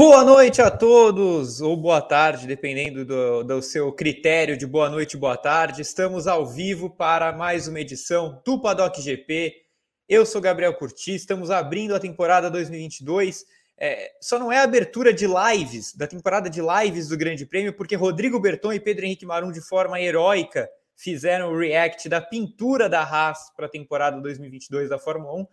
Boa noite a todos, ou boa tarde, dependendo do, do, seu critério de boa noite boa tarde. Estamos ao vivo para mais uma edição do Paddock GP. Eu sou Gabriel Curti, estamos abrindo a temporada 2022. É, só não é a abertura de lives, da temporada de lives do Grande Prêmio, porque Rodrigo Berton e Pedro Henrique Marum, de forma heróica, fizeram o react da pintura da Haas para a temporada 2022 da Fórmula 1,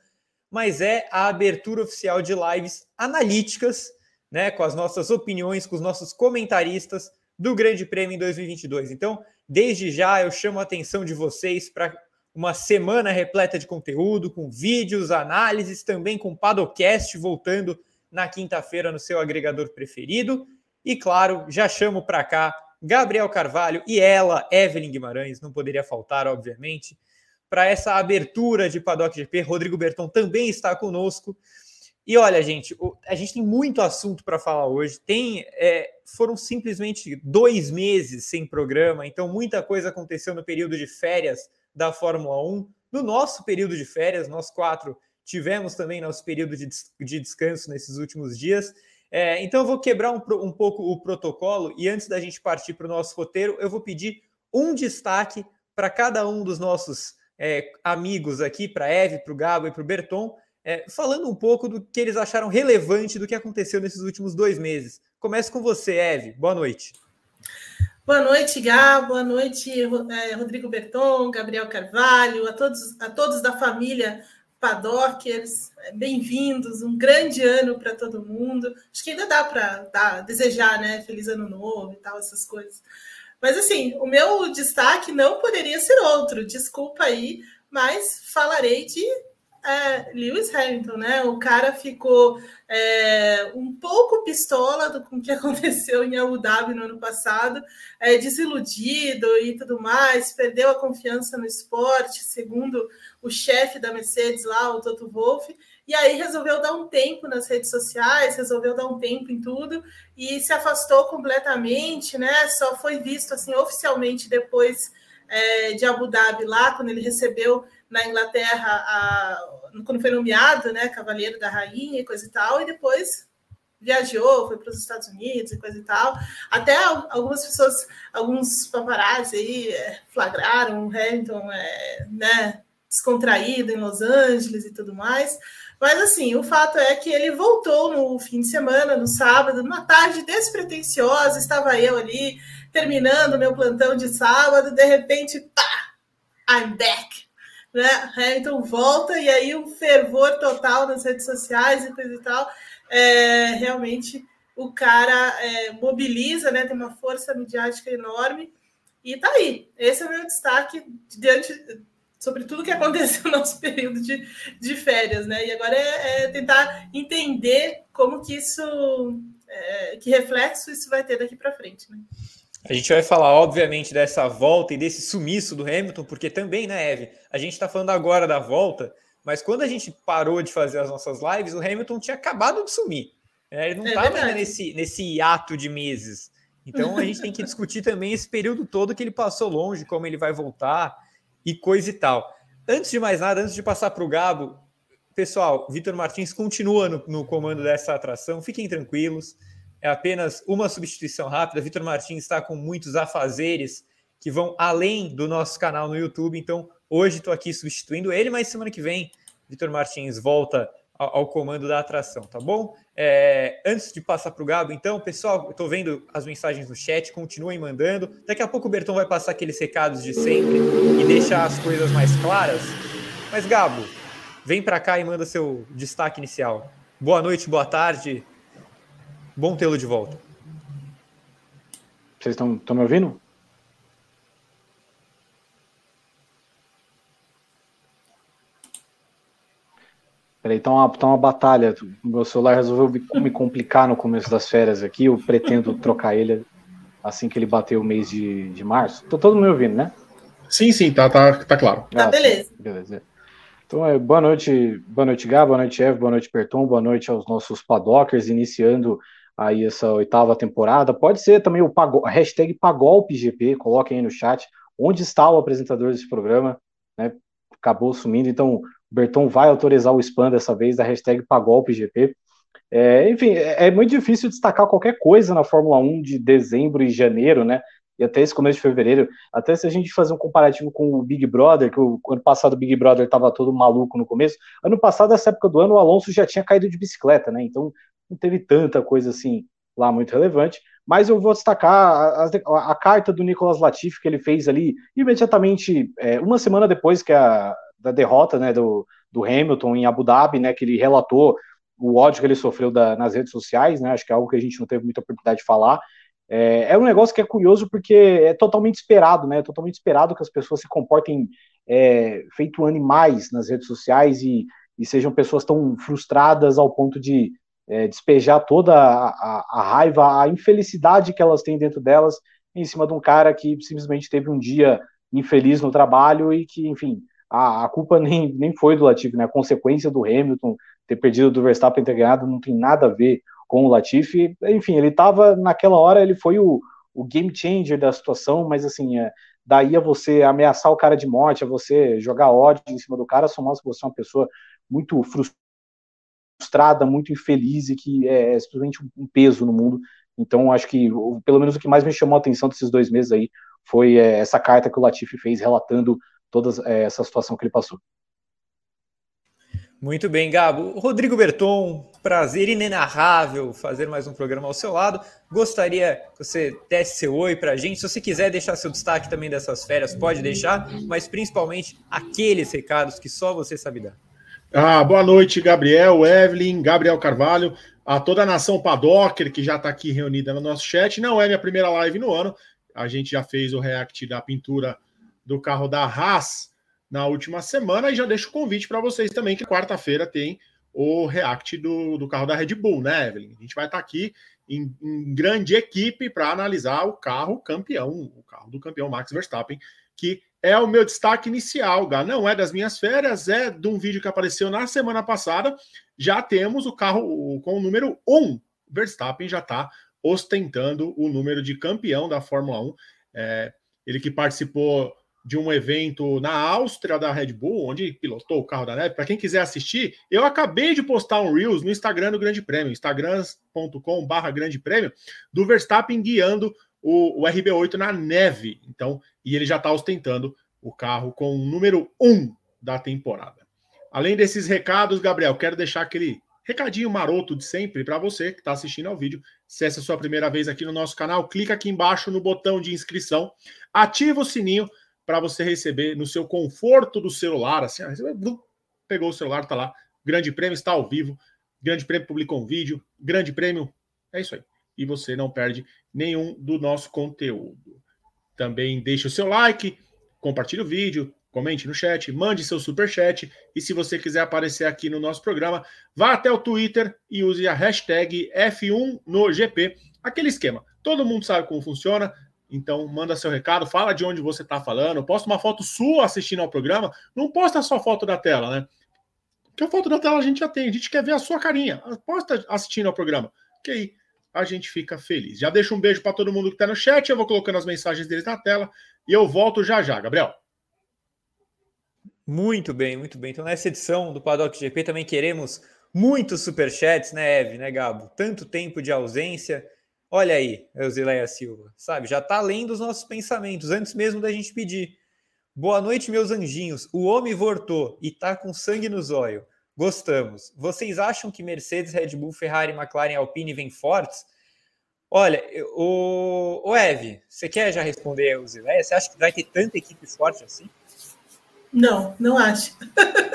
mas é a abertura oficial de lives analíticas né, com as nossas opiniões, com os nossos comentaristas do Grande Prêmio em 2022. Então, desde já eu chamo a atenção de vocês para uma semana repleta de conteúdo, com vídeos, análises, também com Padocast voltando na quinta-feira no seu agregador preferido. E claro, já chamo para cá Gabriel Carvalho e ela, Evelyn Guimarães, não poderia faltar, obviamente, para essa abertura de Paddock GP. Rodrigo Berton também está conosco. E olha, gente, a gente tem muito assunto para falar hoje. Tem, é, foram simplesmente dois meses sem programa, então muita coisa aconteceu no período de férias da Fórmula 1. No nosso período de férias, nós quatro tivemos também nosso período de, de descanso nesses últimos dias. É, então eu vou quebrar um, um pouco o protocolo e antes da gente partir para o nosso roteiro, eu vou pedir um destaque para cada um dos nossos é, amigos aqui, para Eve, para o Gabo e para o Berton é, falando um pouco do que eles acharam relevante do que aconteceu nesses últimos dois meses. Começo com você, Eve. Boa noite. Boa noite, Gá. Boa noite, é, Rodrigo Berton, Gabriel Carvalho, a todos, a todos da família Padockers. É, bem-vindos. Um grande ano para todo mundo. Acho que ainda dá para desejar, né? Feliz ano novo e tal, essas coisas. Mas assim, o meu destaque não poderia ser outro. Desculpa aí, mas falarei de é, Lewis Hamilton, né? O cara ficou é, um pouco pistola com o que aconteceu em Abu Dhabi no ano passado, é, desiludido e tudo mais, perdeu a confiança no esporte, segundo o chefe da Mercedes lá, o Toto Wolff, e aí resolveu dar um tempo nas redes sociais, resolveu dar um tempo em tudo e se afastou completamente, né? Só foi visto assim oficialmente depois é, de Abu Dhabi lá, quando ele recebeu na Inglaterra, a, quando foi nomeado, né, Cavaleiro da Rainha e coisa e tal, e depois viajou, foi para os Estados Unidos e coisa e tal. Até algumas pessoas, alguns paparazzi aí é, flagraram o Hamilton, é, né, descontraído em Los Angeles e tudo mais. Mas assim, o fato é que ele voltou no fim de semana, no sábado, numa tarde despretensiosa, estava eu ali terminando meu plantão de sábado, de repente, pá, I'm back né? Hamilton volta e aí um fervor total nas redes sociais e coisa e tal. É, realmente o cara é, mobiliza, né? Tem uma força midiática enorme e tá aí. Esse é o meu destaque diante sobre tudo que aconteceu no nosso período de, de férias, né? E agora é, é tentar entender como que isso, é, que reflexo isso vai ter daqui para frente, né? A gente vai falar, obviamente, dessa volta e desse sumiço do Hamilton, porque também, né, Eve? A gente está falando agora da volta, mas quando a gente parou de fazer as nossas lives, o Hamilton tinha acabado de sumir. Né? Ele não estava é nesse, nesse hiato de meses. Então a gente tem que discutir também esse período todo que ele passou longe, como ele vai voltar e coisa e tal. Antes de mais nada, antes de passar para o Gabo, pessoal, Vitor Martins continua no, no comando dessa atração, fiquem tranquilos é apenas uma substituição rápida. Vitor Martins está com muitos afazeres que vão além do nosso canal no YouTube, então hoje estou aqui substituindo ele, mas semana que vem Vitor Martins volta ao, ao, comando da atração, tá bom? É, antes de passar para o Gabo, então, pessoal, estou vendo as mensagens no chat, continuem mandando. Daqui a pouco o Bertão vai passar aqueles recados de sempre e deixar as coisas mais claras. Mas, Gabo, vem para cá e manda seu destaque inicial. Boa noite, boa tarde. Bom tê-lo de volta. Vocês estão me ouvindo? Peraí, tá uma, tá uma batalha. O meu celular resolveu me complicar no começo das férias aqui. Eu pretendo trocar ele assim que ele bater o mês de, de março. Tô todo mundo ouvindo, né? Sim, sim, tá, tá, tá claro. Tá, ah, beleza. Beleza. Então, é, boa noite, boa noite, Gá, boa noite, Eve, boa noite, Perton, boa noite aos nossos padockers, iniciando aí essa oitava temporada. Pode ser também o Pagol, hashtag PagolpGP, coloquem aí no chat onde está o apresentador desse programa, né? Acabou sumindo, então o Berton vai autorizar o spam dessa vez da hashtag PagolpGP. É, enfim, é, é muito difícil destacar qualquer coisa na Fórmula 1 de dezembro e janeiro, né? E até esse começo de fevereiro. Até se a gente fazer um comparativo com o Big Brother, que o ano passado o Big Brother estava todo maluco no começo. Ano passado, nessa época do ano, o Alonso já tinha caído de bicicleta, né? Então não teve tanta coisa assim lá muito relevante. Mas eu vou destacar a, a, carta do Nicolas Latifi que ele fez ali imediatamente, é, uma semana depois que a, da derrota né, do, do Hamilton em Abu Dhabi, né? Que ele relatou o ódio que ele sofreu da, nas redes sociais, né? Acho que é algo que a gente não teve muita oportunidade de falar. É, é um negócio que é curioso porque é totalmente esperado, né? É totalmente esperado que as pessoas se comportem é, feito animais nas redes sociais e, e, sejam pessoas tão frustradas ao ponto de é, despejar toda a, a, a, raiva, a infelicidade que elas têm dentro delas em cima de um cara que simplesmente teve um dia infeliz no trabalho e que, enfim, a, a culpa nem, nem foi do Latifi, né? A consequência do Hamilton ter perdido do Verstappen ter ganhado não tem nada a ver com o Latifi. Enfim, ele estava naquela hora, ele foi o, o game changer da situação, mas assim, é, daí a você ameaçar o cara de morte, a você jogar ódio em cima do cara, só mostra que você é uma pessoa muito frustrada, muito infeliz e que é, é simplesmente um peso no mundo. Então, acho que pelo menos o que mais me chamou a atenção desses dois meses aí foi é, essa carta que o Latifi fez relatando toda é, essa situação que ele passou. Muito bem, Gabo. Rodrigo Berton, prazer inenarrável fazer mais um programa ao seu lado. Gostaria que você desse seu oi para a gente. Se você quiser deixar seu destaque também dessas férias, pode deixar, mas principalmente aqueles recados que só você sabe dar. Ah, boa noite, Gabriel, Evelyn, Gabriel Carvalho, a toda a nação Padocker que já está aqui reunida no nosso chat. Não é minha primeira live no ano. A gente já fez o react da pintura do carro da Haas na última semana. E já deixo o convite para vocês também, que quarta-feira tem o react do, do carro da Red Bull, né, Evelyn? A gente vai estar tá aqui em, em, grande equipe para analisar o carro campeão, o carro do campeão Max Verstappen, que é o meu destaque inicial, Gá. Não é das minhas férias, é de um vídeo que apareceu na semana passada. Já temos o carro com o número 1. Verstappen já está ostentando o número de campeão da Fórmula 1. É, ele que participou de um evento na Áustria da Red Bull, onde pilotou o carro da neve. Para quem quiser assistir, eu acabei de postar um Reels no Instagram do Grande Prêmio, instagram.com/barra Grande Prêmio, do Verstappen guiando o, o, RB8 na neve. Então, e ele já está ostentando o carro com o número 1 da temporada. Além desses recados, Gabriel, quero deixar aquele recadinho maroto de sempre para você que está assistindo ao vídeo. Se essa é a sua primeira vez aqui no nosso canal, clica aqui embaixo no botão de inscrição, ativa o sininho para você receber no seu conforto do celular. Assim, pegou o celular, tá lá. Grande Prêmio está ao vivo. Grande Prêmio publicou um vídeo. Grande Prêmio, é isso aí. E você não perde nenhum do nosso conteúdo. Também deixe o seu like, compartilhe o vídeo, comente no chat, mande seu super chat e se você quiser aparecer aqui no nosso programa, vá até o Twitter e use a hashtag F1 no GP. Aquele esquema. Todo mundo sabe como funciona. Então, manda seu recado, fala de onde você está falando, posta uma foto sua assistindo ao programa, não posta só foto da tela, né? Porque a foto da tela a gente já tem, a gente quer ver a sua carinha. Posta assistindo ao programa, que aí a gente fica feliz. Já deixo um beijo para todo mundo que está no chat, eu vou colocando as mensagens deles na tela e eu volto já já, Gabriel. Muito bem, muito bem. Então, nessa edição do Paddock GP também queremos muitos superchats, né, Eve, né, Gabo? Tanto tempo de ausência. Olha aí, Eusileia Silva, sabe? Já está além dos nossos pensamentos, antes mesmo da gente pedir. Boa noite, meus anjinhos. O homem voltou e tá com sangue nos olhos. Gostamos. Vocês acham que Mercedes, Red Bull, Ferrari, McLaren e Alpine vêm fortes? Olha, o, o Eve, você quer já responder a Eusileia? Você acha que vai ter tanta equipe forte assim? Não, não acho.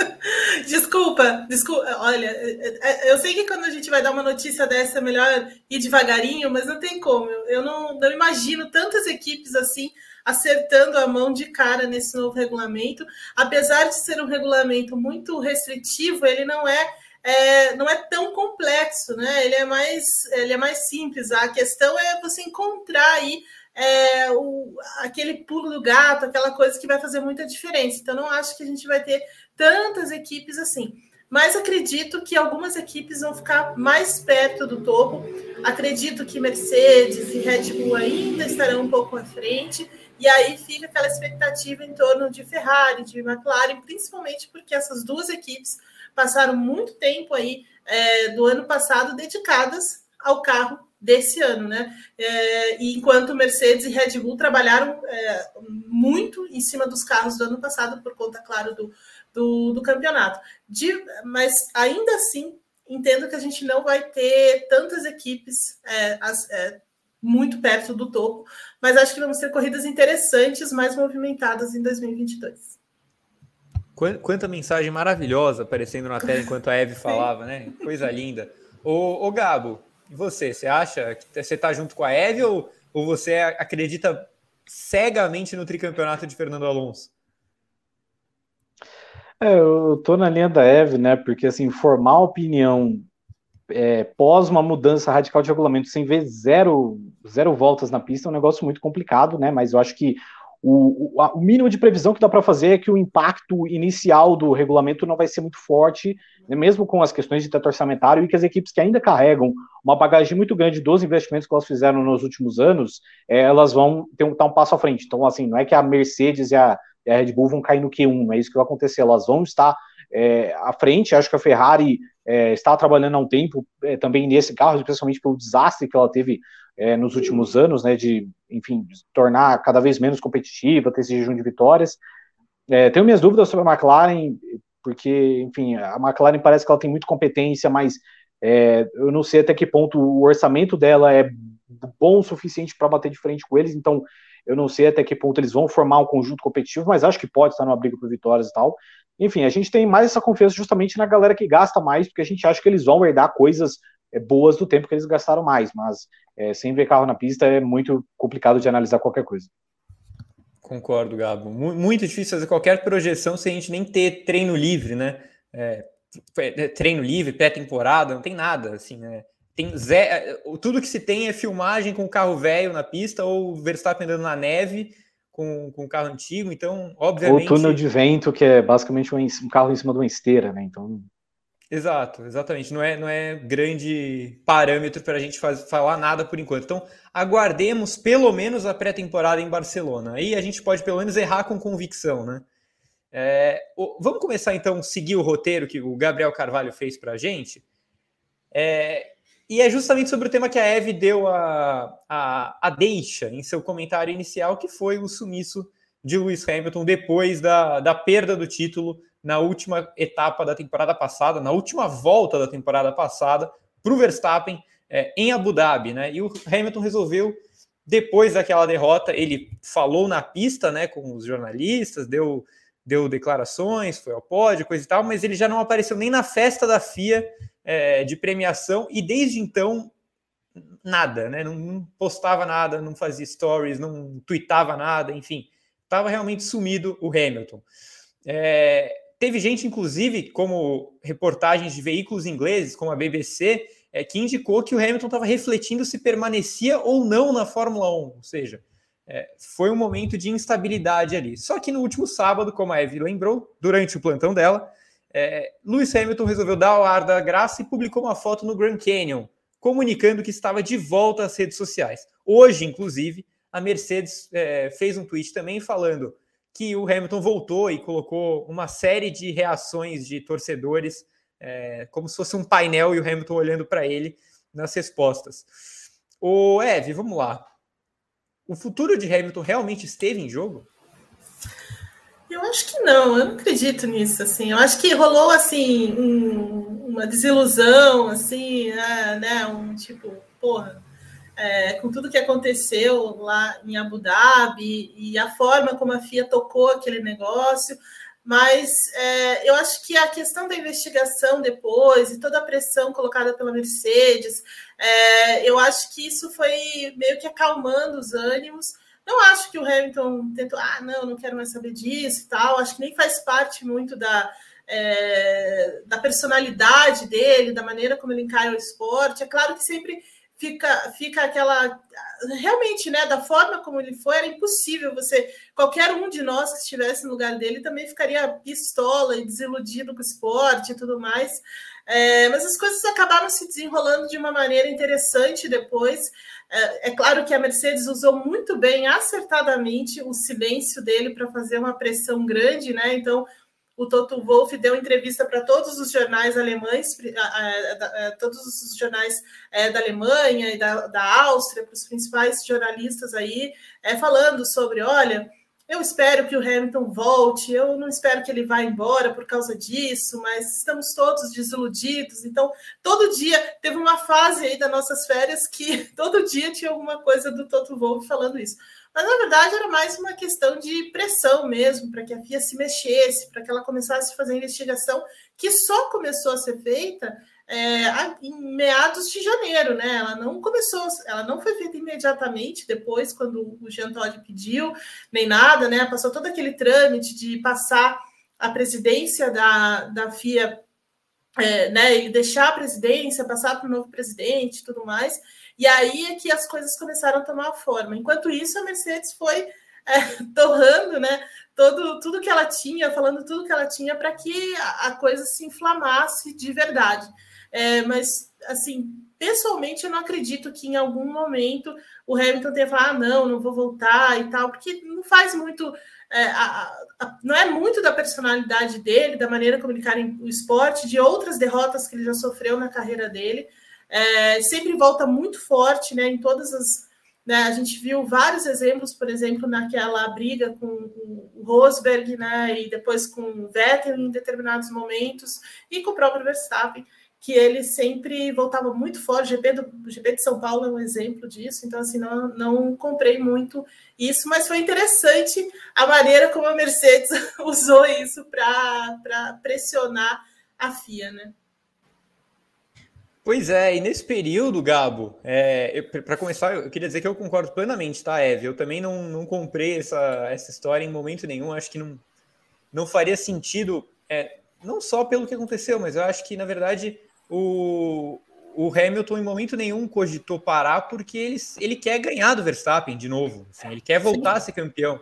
desculpa, desculpa. Olha, é, é, eu sei que quando a gente vai dar uma notícia dessa é melhor ir devagarinho, mas não tem como. Eu não, não imagino tantas equipes assim acertando a mão de cara nesse novo regulamento. Apesar de ser um regulamento muito restritivo, ele não é, é, não é tão complexo, né? Ele é mais, ele é mais simples. A questão é você encontrar aí é, o, aquele pulo do gato, aquela coisa que vai fazer muita diferença. Então, não acho que a gente vai ter tantas equipes assim. Mas acredito que algumas equipes vão ficar mais perto do topo. Acredito que Mercedes e Red Bull ainda estarão um pouco à frente. E aí fica aquela expectativa em torno de Ferrari, de McLaren, principalmente porque essas duas equipes passaram muito tempo aí é, do ano passado dedicadas ao carro desse ano, né? É, enquanto Mercedes e Red Bull trabalharam é, muito em cima dos carros do ano passado, por conta, claro, do, do, do campeonato. De, mas ainda assim, entendo que a gente não vai ter tantas equipes é, as, é, muito perto do topo, mas acho que vamos ter corridas interessantes, mais movimentadas em 2022. Quanta mensagem maravilhosa aparecendo na tela enquanto a Eve falava, né? Coisa linda. Ô, ô Gabo, e você? Você acha que você está junto com a Eve ou, ou você acredita cegamente no tricampeonato de Fernando Alonso? É, eu tô na linha da Eve, né? Porque assim, formar opinião é, pós uma mudança radical de regulamento sem ver zero, zero voltas na pista é um negócio muito complicado, né? Mas eu acho que o, o, o mínimo de previsão que dá para fazer é que o impacto inicial do regulamento não vai ser muito forte, né, mesmo com as questões de teto orçamentário, e que as equipes que ainda carregam uma bagagem muito grande dos investimentos que elas fizeram nos últimos anos, é, elas vão ter um, dar um passo à frente. Então, assim, não é que a Mercedes e a, e a Red Bull vão cair no Q1, não é isso que vai acontecer, elas vão estar é, à frente. Acho que a Ferrari é, está trabalhando há um tempo é, também nesse carro, especialmente pelo desastre que ela teve é, nos últimos anos, né, de, enfim, de tornar cada vez menos competitiva, ter esse jejum de vitórias. É, tenho minhas dúvidas sobre a McLaren, porque, enfim, a McLaren parece que ela tem muita competência, mas é, eu não sei até que ponto o orçamento dela é bom o suficiente para bater de frente com eles, então eu não sei até que ponto eles vão formar um conjunto competitivo, mas acho que pode estar numa briga por vitórias e tal. Enfim, a gente tem mais essa confiança justamente na galera que gasta mais, porque a gente acha que eles vão herdar coisas é, boas do tempo que eles gastaram mais, mas é, sem ver carro na pista é muito complicado de analisar qualquer coisa. Concordo, Gabo. Muito difícil fazer qualquer projeção sem a gente nem ter treino livre, né? É, é treino livre, pré-temporada, não tem nada, assim, né? Tem zero, tudo que se tem é filmagem com o carro velho na pista ou Verstappen andando na neve com, com o carro antigo, então, obviamente... Ou túnel de vento, que é basicamente um, um carro em cima de uma esteira, né? Então... Exato, exatamente. Não é, não é grande parâmetro para a gente faz, falar nada por enquanto. Então, aguardemos pelo menos a pré-temporada em Barcelona. Aí a gente pode pelo menos errar com convicção, né? É, vamos começar então a seguir o roteiro que o Gabriel Carvalho fez para a gente. É, e é justamente sobre o tema que a Eve deu a, a, a deixa em seu comentário inicial, que foi o sumiço de Lewis Hamilton depois da, da perda do título na última etapa da temporada passada, na última volta da temporada passada, para o Verstappen é, em Abu Dhabi, né? E o Hamilton resolveu, depois daquela derrota, ele falou na pista, né, com os jornalistas, deu, deu declarações, foi ao pódio, coisa e tal, mas ele já não apareceu nem na festa da FIA é, de premiação e desde então nada, né? Não, não postava nada, não fazia stories, não tweetava nada, enfim, estava realmente sumido o Hamilton. É, Teve gente, inclusive, como reportagens de veículos ingleses, como a BBC, é, que indicou que o Hamilton estava refletindo se permanecia ou não na Fórmula 1. Ou seja, é, foi um momento de instabilidade ali. Só que no último sábado, como a Eve lembrou, durante o plantão dela, é, Lewis Hamilton resolveu dar o ar da graça e publicou uma foto no Grand Canyon, comunicando que estava de volta às redes sociais. Hoje, inclusive, a Mercedes é, fez um tweet também falando que o Hamilton voltou e colocou uma série de reações de torcedores, é, como se fosse um painel e o Hamilton olhando para ele nas respostas. O Eve, vamos lá. O futuro de Hamilton realmente esteve em jogo? Eu acho que não, eu não acredito nisso, assim. Eu acho que rolou assim um, uma desilusão, assim, né, né um tipo, porra, é, com tudo que aconteceu lá em Abu Dhabi e a forma como a FIA tocou aquele negócio. Mas é, eu acho que a questão da investigação depois e toda a pressão colocada pela Mercedes, é, eu acho que isso foi meio que acalmando os ânimos. Não acho que o Hamilton tentou, ah, não, não quero mais saber disso e tal. Acho que nem faz parte muito da, é, da personalidade dele, da maneira como ele encara o esporte. É claro que sempre fica, fica aquela. Realmente, né? Da forma como ele foi, era impossível você. Qualquer um de nós que estivesse no lugar dele também ficaria pistola e desiludido com o esporte e tudo mais. É, mas as coisas acabaram se desenrolando de uma maneira interessante depois. É, é claro que a Mercedes usou muito bem, acertadamente, o silêncio dele para fazer uma pressão grande, né? Então, o Toto Wolff deu entrevista para todos os jornais alemães, todos os jornais é, da Alemanha e da, da Áustria, para os principais jornalistas aí, é, falando sobre, olha, eu espero que o Hamilton volte, eu não espero que ele vá embora por causa disso, mas estamos todos desiludidos. Então, todo dia teve uma fase aí das nossas férias que todo dia tinha alguma coisa do Toto Wolff falando isso. Mas na verdade era mais uma questão de pressão mesmo, para que a FIA se mexesse, para que ela começasse a fazer a investigação, que só começou a ser feita é, em meados de janeiro, né? Ela não começou, ela não foi feita imediatamente depois, quando o Jean Todt pediu, nem nada, né? Passou todo aquele trâmite de passar a presidência da, da FIA, é, né? E deixar a presidência, passar para o novo presidente e tudo mais. E aí é que as coisas começaram a tomar forma. Enquanto isso, a Mercedes foi é, torrando, né? Todo, tudo que ela tinha, falando tudo que ela tinha para que a, a, coisa se inflamasse de verdade. É, mas, assim, pessoalmente, eu não acredito que em algum momento o Hamilton tenha falado, ah, não, não vou voltar e tal, porque não faz muito. É, a, a, não é muito da personalidade dele, da maneira como ele encara o esporte, de outras derrotas que ele já sofreu na carreira dele. É, sempre volta muito forte, né? Em todas as. Né, a gente viu vários exemplos, por exemplo, naquela briga com o Rosberg, né? E depois com o Vettel em determinados momentos, e com o próprio Verstappen que ele sempre voltava muito fora. O GP, do, GP de São Paulo é um exemplo disso, então assim, não, não comprei muito isso, mas foi interessante a maneira como a Mercedes usou isso para pressionar a FIA, né? Pois é, e nesse período, Gabo, é, para começar, eu queria dizer que eu concordo plenamente, tá, Eve? Eu também não, não comprei essa, essa história em momento nenhum, acho que não, não faria sentido, é, não só pelo que aconteceu, mas eu acho que, na verdade, o, o Hamilton em momento nenhum cogitou parar porque ele, ele quer ganhar do Verstappen de novo. Assim, ele quer voltar Sim. a ser campeão.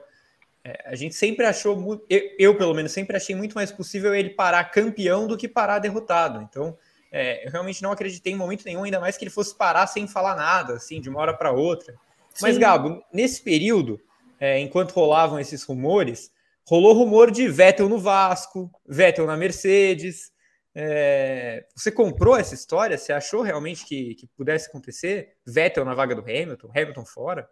É, a gente sempre achou, eu, eu, pelo menos sempre achei muito mais possível ele parar campeão do que parar derrotado. Então, é, eu realmente não acreditei em momento nenhum, ainda mais que ele fosse parar sem falar nada, assim, de uma hora para outra. Sim. Mas, Gabo, nesse período, é, enquanto rolavam esses rumores, rolou rumor de Vettel no Vasco, Vettel na Mercedes. É, você comprou essa história? Você achou realmente que, que pudesse acontecer? Vettel na vaga do Hamilton, Hamilton fora?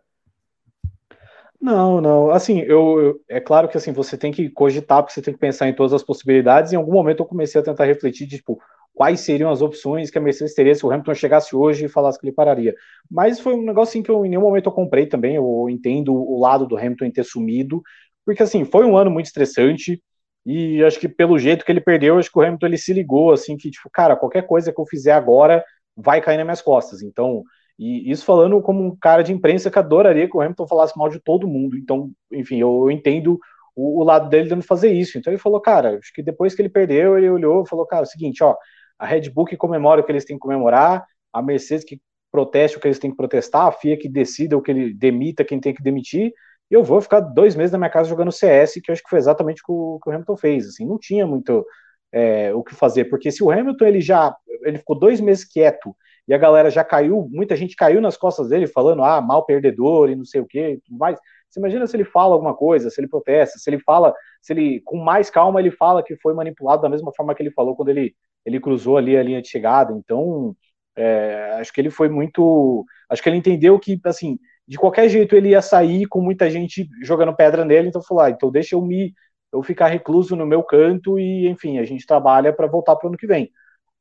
Não, não. Assim, eu, eu, é claro que assim você tem que cogitar, porque você tem que pensar em todas as possibilidades. Em algum momento eu comecei a tentar refletir, tipo, quais seriam as opções que a Mercedes teria se o Hamilton chegasse hoje e falasse que ele pararia. Mas foi um negócio assim, que eu em nenhum momento eu comprei também. Eu entendo o lado do Hamilton em ter sumido, porque assim foi um ano muito estressante. E acho que pelo jeito que ele perdeu, acho que o Hamilton ele se ligou assim que tipo, cara, qualquer coisa que eu fizer agora vai cair nas minhas costas. Então, e isso falando como um cara de imprensa que adoraria que o Hamilton falasse mal de todo mundo. Então, enfim, eu, eu entendo o, o, lado dele dando fazer isso. Então ele falou, cara, acho que depois que ele perdeu, ele olhou e falou, cara, é o seguinte, ó, a Red Bull que comemora o que eles têm que comemorar, a Mercedes que proteste o que eles têm que protestar, a FIA que decida o que ele demita quem tem que demitir, eu vou ficar dois meses na minha casa jogando CS, que eu acho que foi exatamente o que o Hamilton fez. Assim, não tinha muito é, o que fazer, porque se o Hamilton ele já ele ficou dois meses quieto e a galera já caiu, muita gente caiu nas costas dele falando ah mal perdedor e não sei o que, tudo mais. Você imagina se ele fala alguma coisa, se ele protesta, se ele fala, se ele com mais calma ele fala que foi manipulado da mesma forma que ele falou quando ele ele cruzou ali a linha de chegada. Então é, acho que ele foi muito, acho que ele entendeu que assim de qualquer jeito ele ia sair com muita gente jogando pedra nele, então falou, ah, então deixa eu me eu ficar recluso no meu canto e, enfim, a gente trabalha para voltar para o ano que vem.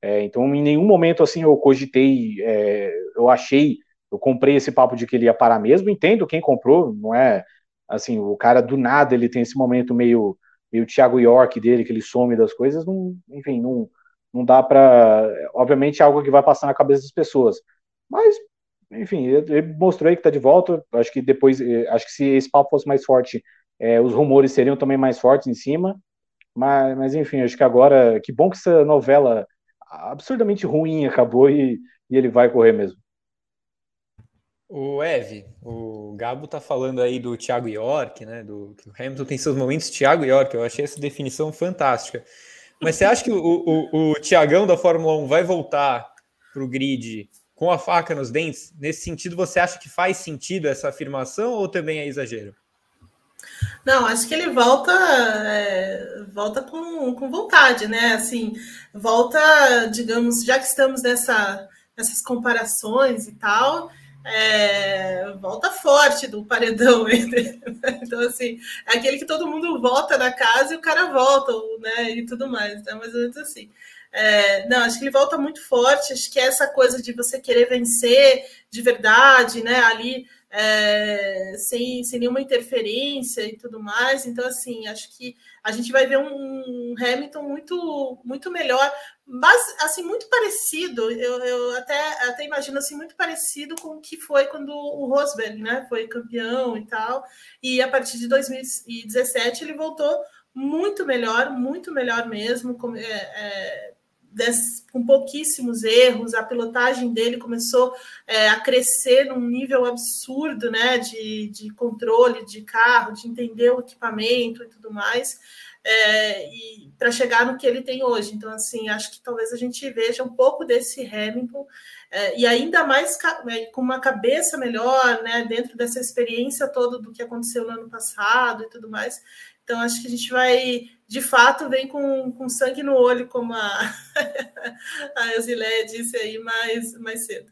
É, então, em nenhum momento, assim, eu cogitei, é, eu achei, eu comprei esse papo de que ele ia parar mesmo, entendo quem comprou, não é, assim, o cara do nada, ele tem esse momento meio, meio Thiago York dele, que ele some das coisas, não, enfim, não, não dá para, obviamente, é algo que vai passar na cabeça das pessoas, mas enfim, ele mostrou aí que está de volta. Acho que depois, eh, acho que se esse papo fosse mais forte, é, os rumores seriam também mais fortes em cima. Mas, mas, enfim, acho que agora, que bom que essa novela absurdamente ruim acabou e, e ele vai correr mesmo. O Ev, o Gabo tá falando aí do Thiago York, né? Do que o Hamilton tem seus momentos Thiago York. Eu achei essa definição fantástica. Mas você acha que o, o, o Tiagão da Fórmula 1 vai voltar para o grid com a faca nos dentes? Nesse sentido, você acha que faz sentido essa afirmação ou também é exagero? Não, acho que ele volta, é, volta com, com vontade, né? Assim, volta, digamos, já que estamos nessa, nessas comparações e tal, é, volta forte do paredão. então, assim, é aquele que todo mundo volta na casa e o cara volta, né? E tudo mais, né? Mais ou menos assim. É, não, acho que ele volta muito forte. Acho que é essa coisa de você querer vencer de verdade, né? Ali é, sem, sem nenhuma interferência e tudo mais. Então, assim, acho que a gente vai ver um, Hamilton muito, muito melhor, mas assim, muito parecido. Eu, eu até, até imagino assim, muito parecido com o que foi quando o Rosberg né, foi campeão e tal. E a partir de 2017 ele voltou muito melhor, muito melhor mesmo. É, é, com pouquíssimos erros, a pilotagem dele começou é, a crescer num nível absurdo né, de, de controle de carro, de entender o equipamento e tudo mais. É, e para chegar no que ele tem hoje. Então, assim, acho que talvez a gente veja um pouco desse Hamilton é, e ainda mais é, com uma cabeça melhor, né, dentro dessa experiência toda do que aconteceu no ano passado e tudo mais. Então, acho que a gente vai, de fato, vem com, com sangue no olho, como a, a Eusileia disse aí mais, mais cedo.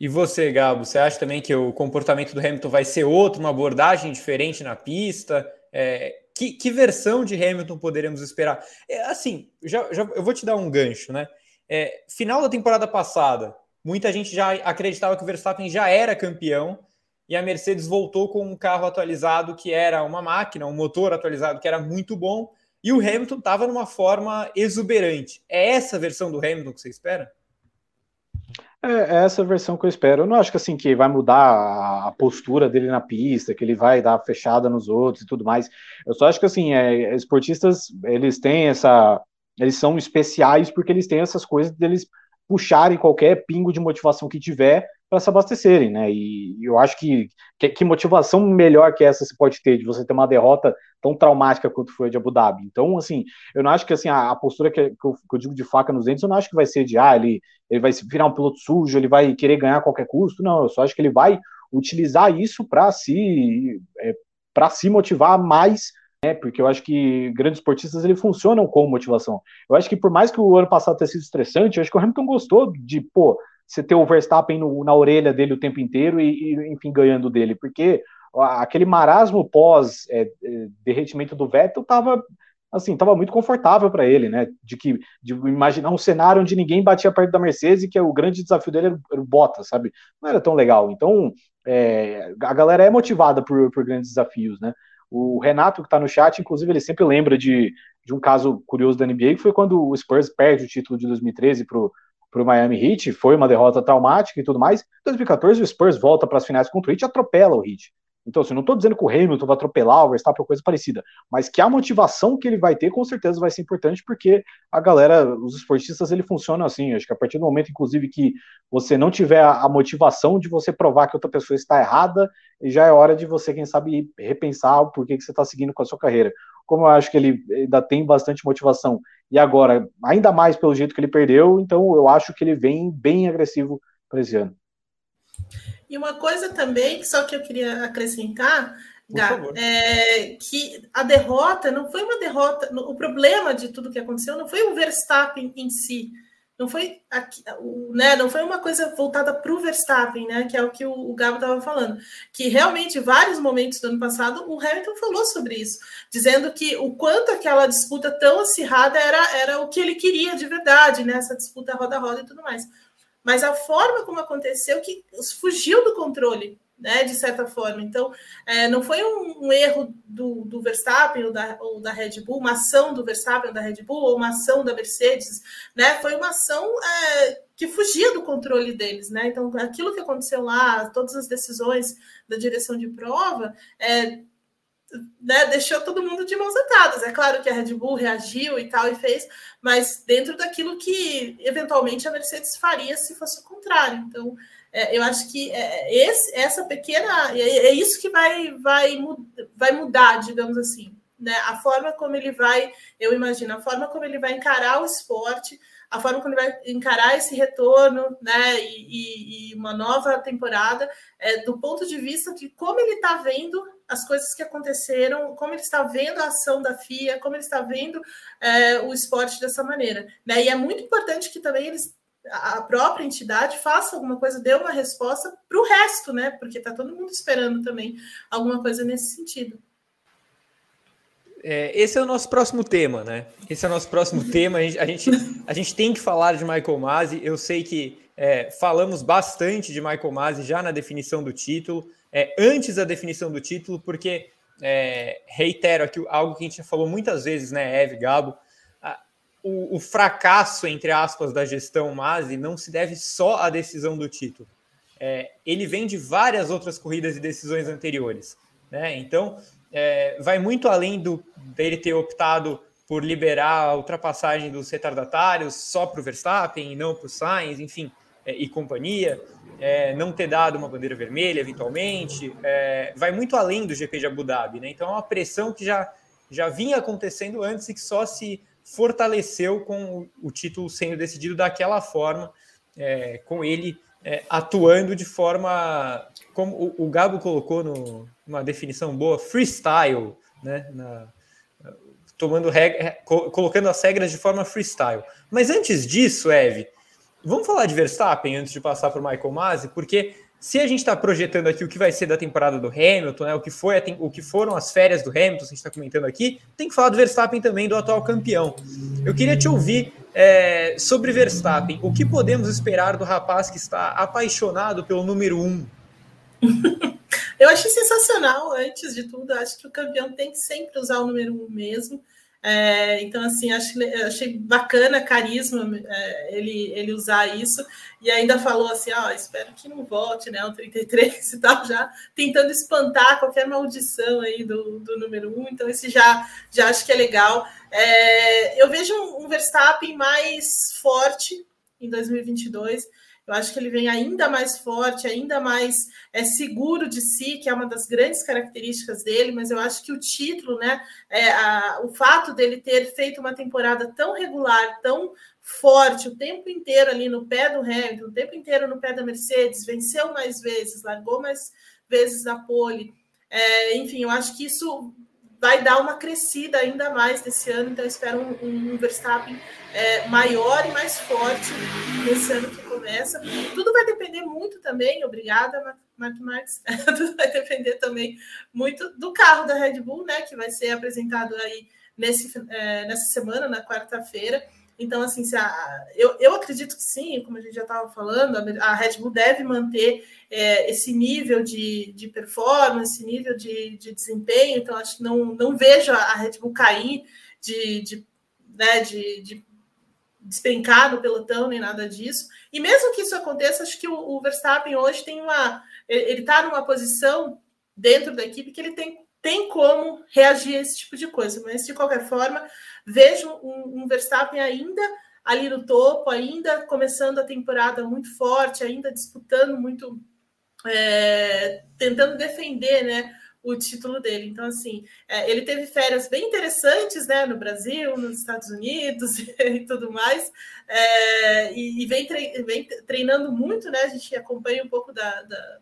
E você, Gabo, você acha também que o comportamento do Hamilton vai ser outro, uma abordagem diferente na pista? É, que, que, versão de Hamilton poderemos esperar? É, assim, já, já, eu vou te dar um gancho, né? É, final da temporada passada, muita gente já acreditava que o Verstappen já era campeão e a Mercedes voltou com um carro atualizado que era uma máquina, um motor atualizado que era muito bom, e o Hamilton estava numa forma exuberante. É essa versão do Hamilton que você espera? É, é essa versão que eu espero. Eu não acho que assim que vai mudar a postura dele na pista, que ele vai dar fechada nos outros e tudo mais. Eu só acho que assim, é, esportistas eles têm essa, eles são especiais porque eles têm essas coisas deles puxarem qualquer pingo de motivação que tiver para se abastecerem, né? E eu acho que, que, que motivação melhor que essa se pode ter de você ter uma derrota tão traumática quanto foi a de Abu Dhabi. Então, assim, eu não acho que assim a, a postura que, que, eu, que, eu, digo de faca nos dentes, eu não acho que vai ser de ah, ele, ele vai virar um piloto sujo, ele vai querer ganhar a qualquer custo. Não, eu só acho que ele vai utilizar isso para se é, para se motivar mais né, porque eu acho que grandes esportistas ele funcionam como motivação. Eu acho que por mais que o ano passado tenha sido estressante, eu acho que o Hamilton gostou de, pô, você ter o Verstappen no, na orelha dele o tempo inteiro e, e, enfim, ganhando dele, porque aquele marasmo pós é, é, derretimento do Vettel tava assim, tava muito confortável para ele, né? De que de imaginar um cenário onde ninguém batia perto da Mercedes e que o grande desafio dele era, o Bottas, sabe? Não era tão legal. Então, é, a galera é motivada por, por grandes desafios, né? O Renato, que está no chat, inclusive, ele sempre lembra de, de um caso curioso da NBA, que foi quando o Spurs perde o título de 2013 para para o Miami Heat, foi uma derrota traumática e tudo mais. Em 2014, o Spurs volta para as finais contra o Heat e atropela o Heat. Então, assim, não estou dizendo que o Hamilton vai atropelar o Verstappen ou coisa parecida, mas que a motivação que ele vai ter, com certeza vai ser importante, porque a galera, os esportistas, ele funciona assim. Acho que a partir do momento, inclusive, que você não tiver a motivação de você provar que outra pessoa está errada, já é hora de você, quem sabe, repensar o porquê que você está seguindo com a sua carreira como eu acho que ele ainda tem bastante motivação, e agora, ainda mais pelo jeito que ele perdeu, então eu acho que ele vem bem agressivo para esse ano. E uma coisa também, só que eu queria acrescentar, Gá, é que a derrota não foi uma derrota, o problema de tudo que aconteceu não foi o Verstappen em si, não foi aqui, né, não foi uma coisa voltada para o Verstappen, né, que é o que o, Gabo estava falando, que realmente vários momentos do ano passado o Hamilton falou sobre isso, dizendo que o quanto aquela disputa tão acirrada era, era o que ele queria de verdade, né, disputa roda roda e tudo mais. Mas a forma como aconteceu que fugiu do controle, né, de certa forma. Então, é, não foi um, um, erro do, do Verstappen ou da, ou da, Red Bull, uma ação do Verstappen ou da Red Bull, ou uma ação da Mercedes, né? Foi uma ação é, que fugia do controle deles, né? Então, aquilo que aconteceu lá, todas as decisões da direção de prova, é, né, deixou todo mundo de mãos atadas. É claro que a Red Bull reagiu e tal e fez, mas dentro daquilo que eventualmente a Mercedes faria se fosse o contrário. Então, eu acho que é, esse, essa pequena é, é, isso que vai, vai, vai mudar, digamos assim, né? A forma como ele vai, eu imagino, a forma como ele vai encarar o esporte, a forma como ele vai encarar esse retorno, né? E, e, e uma nova temporada, é, do ponto de vista de como ele está vendo as coisas que aconteceram, como ele está vendo a ação da FIA, como ele está vendo é, o esporte dessa maneira. Né? E é muito importante que também eles, a própria entidade faça alguma coisa, dê uma resposta para o resto, né? Porque está todo mundo esperando também alguma coisa nesse sentido. É, esse é o nosso próximo tema, né? Esse é o nosso próximo tema. A gente, a gente, a gente tem que falar de Michael Masi. Eu sei que é, falamos bastante de Michael Masi já na definição do título, é, antes da definição do título, porque é, reitero aqui algo que a gente já falou muitas vezes, né, Eve, Gabo, o, o, fracasso, entre aspas, da gestão Masi não se deve só à decisão do título. É, ele vem de várias outras corridas e decisões anteriores. Né? Então, é, vai muito além do dele ter optado por liberar a ultrapassagem dos retardatários só para o Verstappen e não para o Sainz, enfim, é, e companhia, é, não ter dado uma bandeira vermelha eventualmente, é, vai muito além do GP de Abu Dhabi, né? Então é uma pressão que já, já vinha acontecendo antes e que só se fortaleceu com o, título sendo decidido daquela forma, é, com ele é, atuando de forma, como o, o Gabo colocou no, numa definição boa, freestyle, né? Na, tomando regra, colocando as regras de forma freestyle. Mas antes disso, Eve, vamos falar de Verstappen antes de passar para o Michael Masi, porque se a gente está projetando aqui o que vai ser da temporada do Hamilton, né, o, que foi o que foram as férias do Hamilton, a gente está comentando aqui, tem que falar do Verstappen também, do atual campeão. Eu queria te ouvir é, sobre Verstappen. O que podemos esperar do rapaz que está apaixonado pelo número um? Eu achei sensacional, antes de tudo, acho que o campeão tem que sempre usar o número um mesmo. É, então, assim, acho, achei bacana, carisma, é, ele, ele usar isso. E ainda falou assim: ó, oh, espero que não volte, né? O 33 e tal, já tentando espantar qualquer maldição aí do, do número um. Então, esse já, já acho que é legal. É, eu vejo um, um Verstappen mais forte em 2022. Eu acho que ele vem ainda mais forte, ainda mais é, seguro de si, que é uma das grandes características dele, mas eu acho que o título, né, é, a, o fato dele ter feito uma temporada tão regular, tão forte, o tempo inteiro ali no pé do Hamilton, o tempo inteiro no pé da Mercedes, venceu mais vezes, largou mais vezes na pole. É, enfim, eu acho que isso vai dar uma crescida ainda mais nesse ano, então espero um, um Verstappen é, maior e mais forte nesse ano que começa. Tudo vai depender muito também, obrigada, Mark Marques, tudo vai depender também muito do carro da Red Bull, né, que vai ser apresentado aí nesse, é, nessa semana, na quarta-feira. Então, assim, a, eu, eu acredito que sim, como a gente já estava falando, a, a Red Bull deve manter é, esse nível de, de performance, esse nível de, de desempenho. Então, acho que não, não vejo a Red Bull cair de, de, né, de, de despencar no pelotão, nem nada disso. E mesmo que isso aconteça, acho que o, o Verstappen hoje tem uma. Ele está numa posição dentro da equipe que ele tem, tem como reagir a esse tipo de coisa. Mas, de qualquer forma, vejo um, um Verstappen ainda ali no topo, ainda começando a temporada muito forte, ainda disputando muito, é, tentando defender né, o título dele. Então, assim, é, ele teve férias bem interessantes né, no Brasil, nos Estados Unidos e tudo mais, é, e, vem, tre vem, treinando muito, né? A gente acompanha um pouco da, da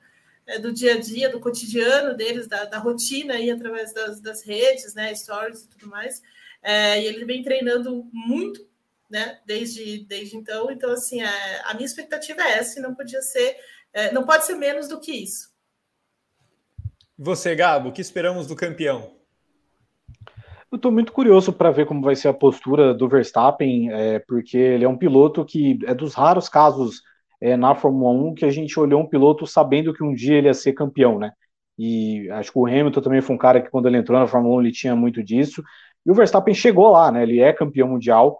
do dia a dia, do cotidiano deles, da, da rotina aí através das, das redes, né? Stories e tudo mais. É, e ele vem treinando muito, né? Desde, desde então. Então, assim, é, a minha expectativa é essa, e não podia ser, é, não pode ser menos do que isso. Você, Gabo, o que esperamos do campeão? Eu estou muito curioso para ver como vai ser a postura do Verstappen, é, porque ele é um piloto que é dos raros casos é, na Fórmula 1 que a gente olhou um piloto sabendo que um dia ele ia ser campeão, né? E acho que o Hamilton também foi um cara que quando ele entrou na Fórmula 1 ele tinha muito disso. E o Verstappen chegou lá, né? Ele é campeão mundial,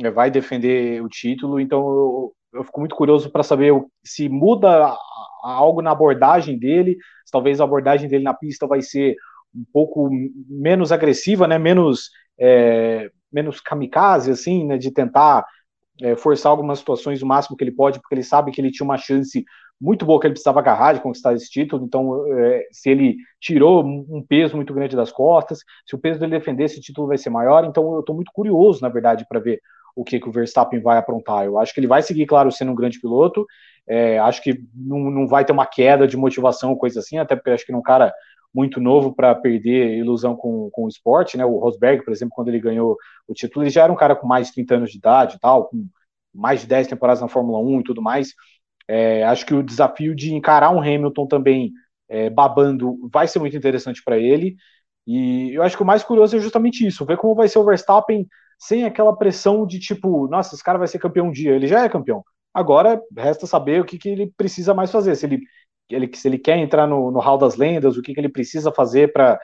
é, vai defender o título, então eu, eu fico muito curioso para saber se muda algo na abordagem dele, talvez a abordagem dele na pista vai ser um pouco menos agressiva, né? Menos é, menos kamikaze, assim, né? De tentar é, forçar algumas situações o máximo que ele pode, porque ele sabe que ele tinha uma chance muito boa que ele precisava agarrar de conquistar esse título. Então, é, se ele tirou um peso muito grande das costas, se o peso dele defender esse título vai ser maior. Então, eu estou muito curioso, na verdade, para ver o que, que o Verstappen vai aprontar. Eu acho que ele vai seguir, claro, sendo um grande piloto. É, acho que não, não vai ter uma queda de motivação, coisa assim, até porque acho que é um cara muito novo para perder ilusão com, com o esporte, né? O Rosberg, por exemplo, quando ele ganhou o título, ele já era um cara com mais de 30 anos de idade tal, com mais de 10 temporadas na Fórmula 1 e tudo mais. É, acho que o desafio de encarar um Hamilton também é, babando vai ser muito interessante para ele. E eu acho que o mais curioso é justamente isso, ver como vai ser o Verstappen sem aquela pressão de tipo, nossa, esse cara vai ser campeão um dia, ele já é campeão. Agora resta saber o que, que ele precisa mais fazer, se ele, ele, se ele quer entrar no, no Hall das Lendas, o que, que ele precisa fazer para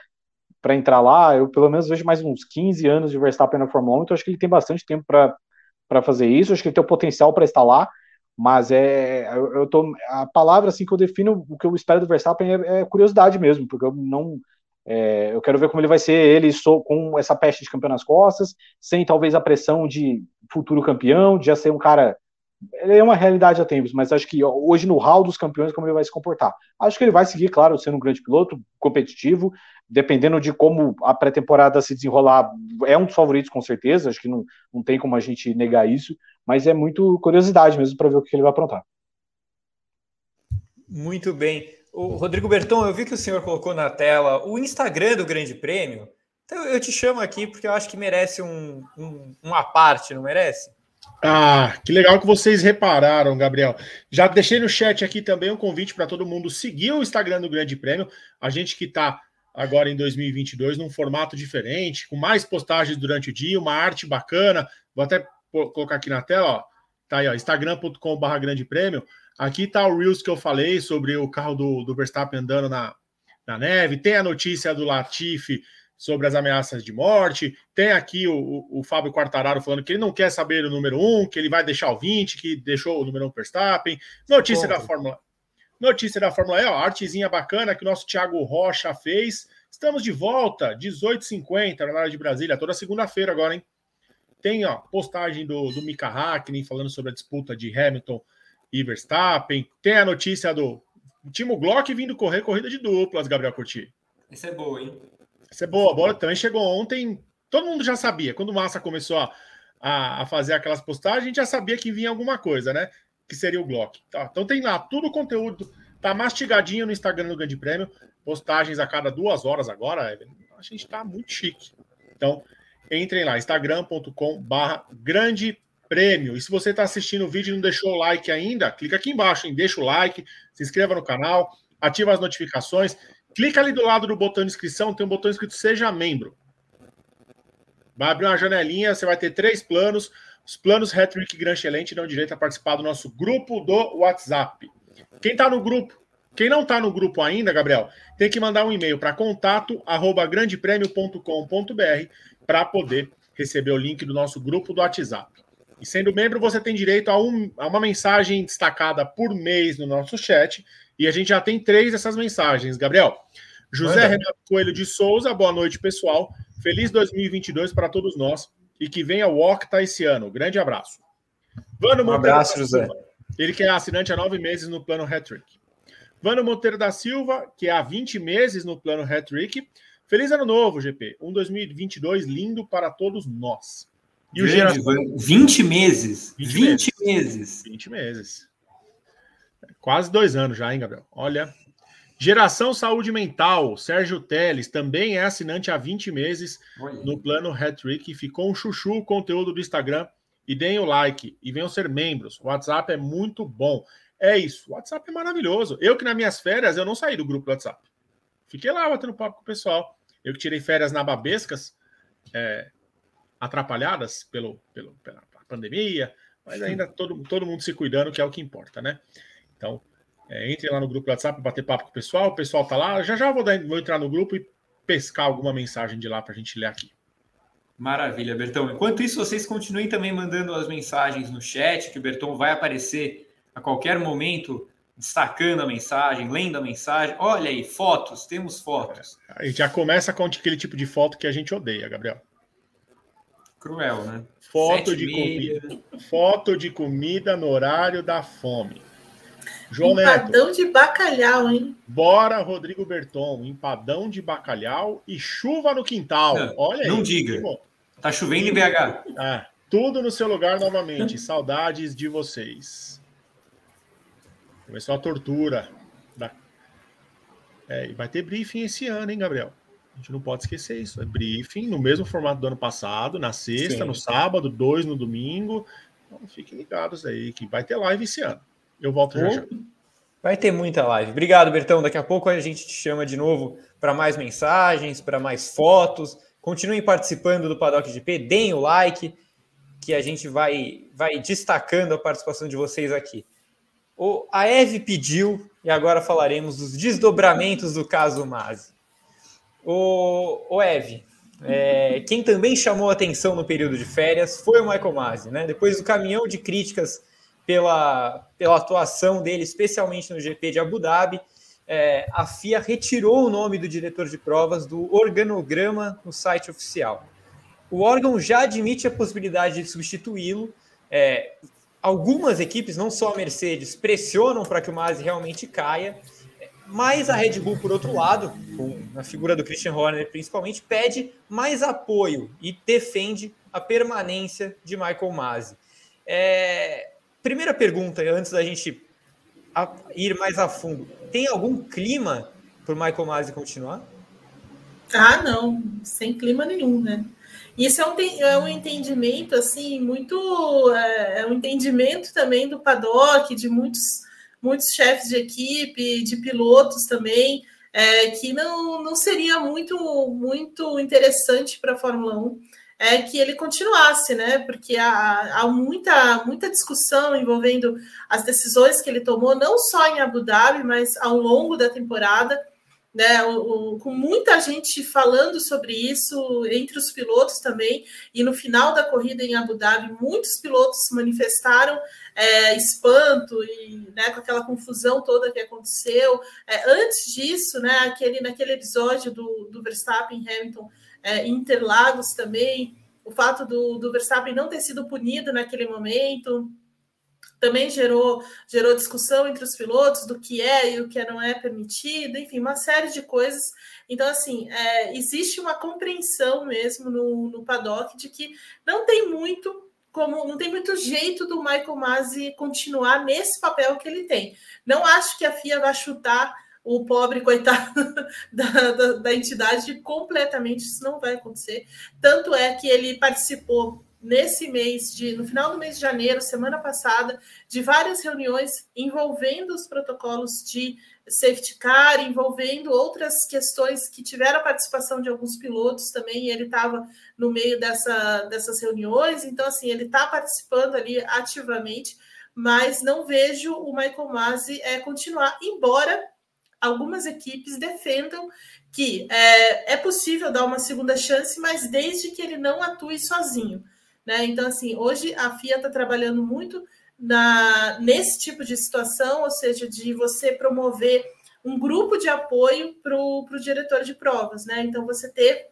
para entrar lá. Eu pelo menos vejo mais uns 15 anos de Verstappen na Fórmula 1, então acho que ele tem bastante tempo para fazer isso, acho que ele tem o potencial para estar lá. Mas é, eu, eu tô, a palavra assim que eu defino o que eu espero do Verstappen é, é curiosidade mesmo, porque eu não, é, eu quero ver como ele vai ser ele so, com essa peste de campeão nas costas, sem talvez a pressão de futuro campeão, de já ser um cara. Ele é uma realidade há tempos, mas acho que hoje no hall dos campeões, como ele vai se comportar. Acho que ele vai seguir, claro, sendo um grande piloto, competitivo, dependendo de como a pré-temporada se desenrolar, é um dos favoritos com certeza, acho que não, não tem como a gente negar isso, mas é muito curiosidade mesmo para ver o que ele vai aprontar. Muito bem. O Rodrigo Berton, eu vi que o senhor colocou na tela o Instagram do Grande Prêmio. Então eu te chamo aqui porque eu acho que merece um, um, uma parte, não merece? Ah, que legal que vocês repararam, Gabriel. Já deixei no chat aqui também um convite para todo mundo seguir o Instagram do Grande Prêmio. A gente que está agora em 2022 num formato diferente, com mais postagens durante o dia, uma arte bacana. Vou até colocar aqui na tela, ó. Tá aí, ó, instagram.com.br Grande Prêmio. Aqui está o Reels que eu falei sobre o carro do, do Verstappen andando na, na neve. Tem a notícia do Latifi sobre as ameaças de morte. Tem aqui o, o, o, Fábio Quartararo falando que ele não quer saber o número 1, que ele vai deixar o 20, que deixou o número 1 Verstappen. Notícia da Fórmula Notícia da Fórmula E, ó, artezinha bacana que o nosso Thiago Rocha fez. Estamos de volta, 18h50, na hora de Brasília, toda segunda-feira agora, hein? Tem ó, postagem do, do Mika Hakkinen falando sobre a disputa de Hamilton e Verstappen. Tem a notícia do Timo Glock vindo correr corrida de duplas, Gabriel Curti. Essa é boa, hein? Essa é boa. A bola também chegou ontem. Todo mundo já sabia. Quando o Massa começou a, a, a, fazer aquelas postagens, a gente já sabia que vinha alguma coisa, né? Que seria o Glock. Tá, então tem lá tudo o conteúdo. Tá mastigadinho no Instagram do Grande Prêmio. Postagens a cada duas horas agora. A gente tá muito chique. Então, entrem lá, instagram.com grande prêmio. E se você está assistindo o vídeo e não deixou o like ainda, clica aqui embaixo, hein? deixa o like, se inscreva no canal, ativa as notificações, clica ali do lado do botão de inscrição, tem um botão escrito Seja Membro. Vai abrir uma janelinha, você vai ter três planos. Os planos Hattrick Gran Excelente dão direito a participar do nosso grupo do WhatsApp. Quem está no grupo, quem não está no grupo ainda, Gabriel, tem que mandar um e-mail para contato@grandepremio.com.br para poder receber o link do nosso grupo do WhatsApp. E sendo membro, você tem direito a, um, a, uma mensagem destacada por mês no nosso chat. E a gente já tem três dessas mensagens, Gabriel. José Manda. Renato Coelho de Souza, boa noite, pessoal. Feliz 2022 para todos nós. E que venha o Octa esse ano. Grande abraço. Vano um abraço, José. Ele que é assinante há nove meses no plano Hattrick. Vano Monteiro da Silva, que é há 20 meses no plano Hattrick. Feliz ano novo, GP. Um 2022 lindo para todos nós. E o Grande, 20 meses. 20, 20 meses. meses. 20 meses. Quase dois anos já, hein, Gabriel? Olha. Geração Saúde Mental, Sérgio Teles, também é assinante há 20 meses Oi. no plano Hattrick. Ficou um chuchu o conteúdo do Instagram. E deem o like e venham ser membros. O WhatsApp é muito bom. É isso. O WhatsApp é maravilhoso. Eu que nas minhas férias eu não saí do grupo do WhatsApp. Fiquei lá batendo papo com o pessoal. Eu que tirei férias na Babescas. É, atrapalhadas pelo, pelo, pela pandemia, mas ainda todo, todo mundo se cuidando, que é o que importa, né? Então, é, entre lá no grupo do WhatsApp, bater papo com o pessoal, o pessoal tá lá, já já vou, dar, vou entrar no grupo e pescar alguma mensagem de lá para a gente ler aqui. Maravilha, Bertão. Enquanto isso, vocês continuem também mandando as mensagens no chat, que o Bertão vai aparecer a qualquer momento, destacando a mensagem, lendo a mensagem. Olha aí, fotos, temos fotos. Aí já começa com aquele tipo de foto que a gente odeia, Gabriel. Cruel, né? Foto Sete de comida. Foto de comida no horário da fome. João empadão Neto. de bacalhau, hein? Bora, Rodrigo Berton. Empadão de bacalhau e chuva no quintal. Não, Olha aí. Não diga. Tá chovendo em BH. É, tudo no seu lugar novamente. Saudades de vocês. Começou a tortura. Da... É, e vai ter briefing esse ano, hein, Gabriel? A gente não pode esquecer isso. É briefing no mesmo formato do ano passado, na sexta, Sim. no sábado, dois no domingo. Então fiquem ligados aí, que vai ter live esse ano. Eu volto já já. Vai ter muita live. Obrigado, Bertão. Daqui a pouco a gente te chama de novo para mais mensagens, para mais fotos. Continuem participando do Paddock GP, deem o like, que a gente vai, vai destacando a participação de vocês aqui. O, a Eve pediu, e agora falaremos dos desdobramentos do caso Mazi. O, o Eve, é, quem também chamou atenção no período de férias foi o Michael Masi, né? Depois do caminhão de críticas pela, pela atuação dele, especialmente no GP de Abu Dhabi, é, a FIA retirou o nome do diretor de provas do organograma no site oficial. O órgão já admite a possibilidade de substituí-lo. É, algumas equipes, não só a Mercedes, pressionam para que o Masi realmente caia. Mas a Red Bull, por outro lado, com a figura do Christian Horner principalmente, pede mais apoio e defende a permanência de Michael Masi. É... Primeira pergunta, antes da gente ir mais a fundo: tem algum clima para o Michael Masi continuar? Ah, não, sem clima nenhum, né? Isso é um, é um entendimento assim muito é, é um entendimento também do paddock, de muitos muitos chefes de equipe, de pilotos também, é, que não, não seria muito, muito interessante para a Fórmula 1 é que ele continuasse, né? Porque há, há, muita, muita discussão envolvendo as decisões que ele tomou, não só em Abu Dhabi, mas ao longo da temporada né, o, o, com muita gente falando sobre isso entre os pilotos também, e no final da corrida em Abu Dhabi, muitos pilotos manifestaram é, espanto e né, com aquela confusão toda que aconteceu. É, antes disso, né, aquele, naquele episódio do, do Verstappen Hamilton é, Interlagos também, o fato do, do Verstappen não ter sido punido naquele momento também gerou, gerou discussão entre os pilotos do que é e o que não é permitido, enfim, uma série de coisas. Então, assim, é, existe uma compreensão mesmo no, no paddock de que não tem muito como não tem muito jeito do Michael Masi continuar nesse papel que ele tem. Não acho que a FIA vai chutar o pobre coitado da, da, da entidade completamente, isso não vai acontecer. Tanto é que ele participou nesse mês de no final do mês de janeiro, semana passada, de várias reuniões envolvendo os protocolos de safety car, envolvendo outras questões que tiveram a participação de alguns pilotos também, ele estava no meio dessa, dessas reuniões, então assim, ele está participando ali ativamente, mas não vejo o Michael Masi é, continuar, embora algumas equipes defendam que é, é possível dar uma segunda chance, mas desde que ele não atue sozinho. Né? Então, assim, hoje a FIA está trabalhando muito na, nesse tipo de situação, ou seja, de você promover um grupo de apoio para o diretor de provas, né? Então, você ter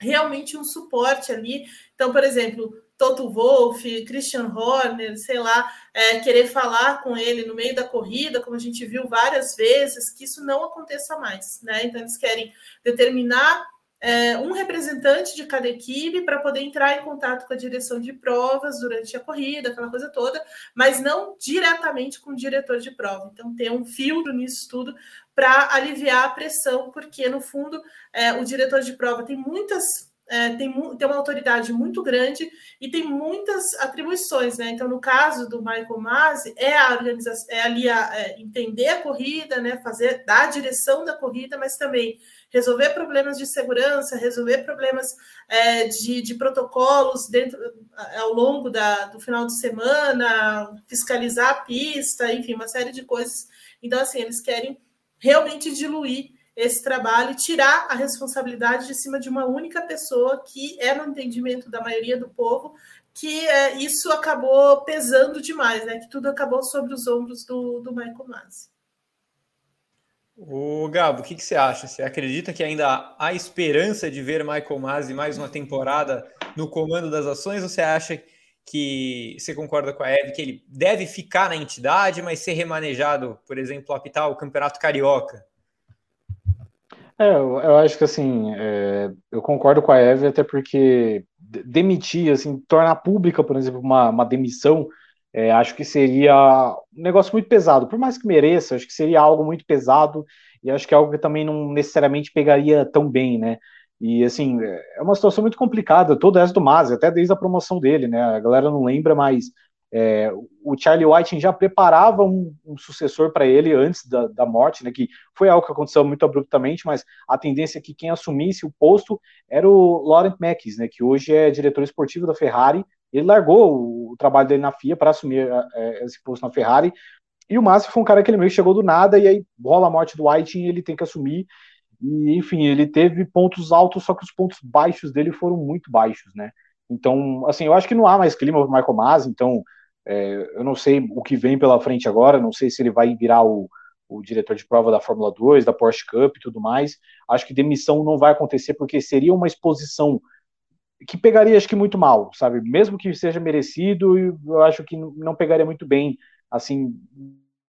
realmente um suporte ali. Então, por exemplo, Toto Wolff, Christian Horner, sei lá, é, querer falar com ele no meio da corrida, como a gente viu várias vezes, que isso não aconteça mais, né? Então, eles querem determinar é, um representante de cada equipe para poder entrar em contato com a direção de provas durante a corrida, aquela coisa toda, mas não diretamente com o diretor de prova. Então, ter um filtro nisso tudo para aliviar a pressão, porque, no fundo, é, o diretor de prova tem muitas é, tem, tem uma autoridade muito grande e tem muitas atribuições, né? Então, no caso do Michael Masi, é a organização, é ali a, é, entender a corrida, né? Fazer dar a direção da corrida, mas também resolver problemas de segurança, resolver problemas é, de, de, protocolos dentro ao longo da, do final de semana, fiscalizar a pista, enfim, uma série de coisas. Então, assim, eles querem realmente diluir esse trabalho e tirar a responsabilidade de cima de uma única pessoa que é no entendimento da maioria do povo que é, isso acabou pesando demais, né? Que tudo acabou sobre os ombros do, do Michael Masi. O Gabo, o que, que, você acha? Você acredita que ainda há esperança de ver Michael Masi mais uma temporada no comando das ações? Ou você acha que você concorda com a Eve que ele deve ficar na entidade, mas ser remanejado, por exemplo, apitar o Campeonato Carioca? É, eu, eu acho que assim, é, eu concordo com a Eve, até porque demitir, assim, tornar pública, por exemplo, uma, uma demissão É, acho que seria um negócio muito pesado, por mais que mereça, acho que seria algo muito pesado e acho que é algo que também não necessariamente pegaria tão bem, né? E assim, é uma situação muito complicada, toda essa do Mazzi, até desde a promoção dele, né? A galera não lembra, mas é, o Charlie White já preparava um, um sucessor para ele antes da, da, morte, né? Que foi algo que aconteceu muito abruptamente, mas a tendência é que quem assumisse o posto era o Laurent Mackes, né? Que hoje é diretor esportivo da Ferrari. Ele largou o, o trabalho dele na FIA para assumir é, esse posto na Ferrari. E o Massa foi um cara que ele meio que chegou do nada e aí rola a morte do White e ele tem que assumir. E, enfim, ele teve pontos altos, só que os pontos baixos dele foram muito baixos, né? Então, assim, eu acho que não há mais clima para Michael Masi, então é, eu não sei o que vem pela frente agora, não sei se ele vai virar o, o diretor de prova da Fórmula 2, da Porsche Cup e tudo mais. Acho que demissão não vai acontecer, porque seria uma exposição que pegaria, acho que, muito mal, sabe? Mesmo que seja merecido, eu acho que não pegaria muito bem, assim,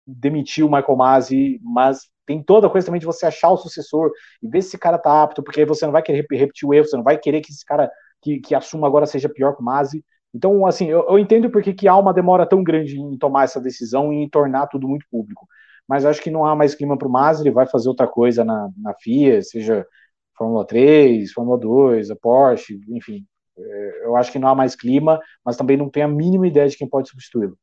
demitir o Michael Masi, mas tem toda a coisa também de você achar o sucessor e ver se esse cara tá apto, porque aí você não vai querer repetir o erro, você não vai querer que esse cara que, que assuma agora seja pior que o Masi. Então, assim, eu, eu entendo porque que há uma demora tão grande em tomar essa decisão e em tornar tudo muito público. Mas acho que não há mais clima para o Masi, ele vai fazer outra coisa na, na FIA, seja Fórmula 3, Fórmula 2, a Porsche, enfim. É, eu acho que não há mais clima, mas também não tenho a mínima ideia de quem pode substituí-lo.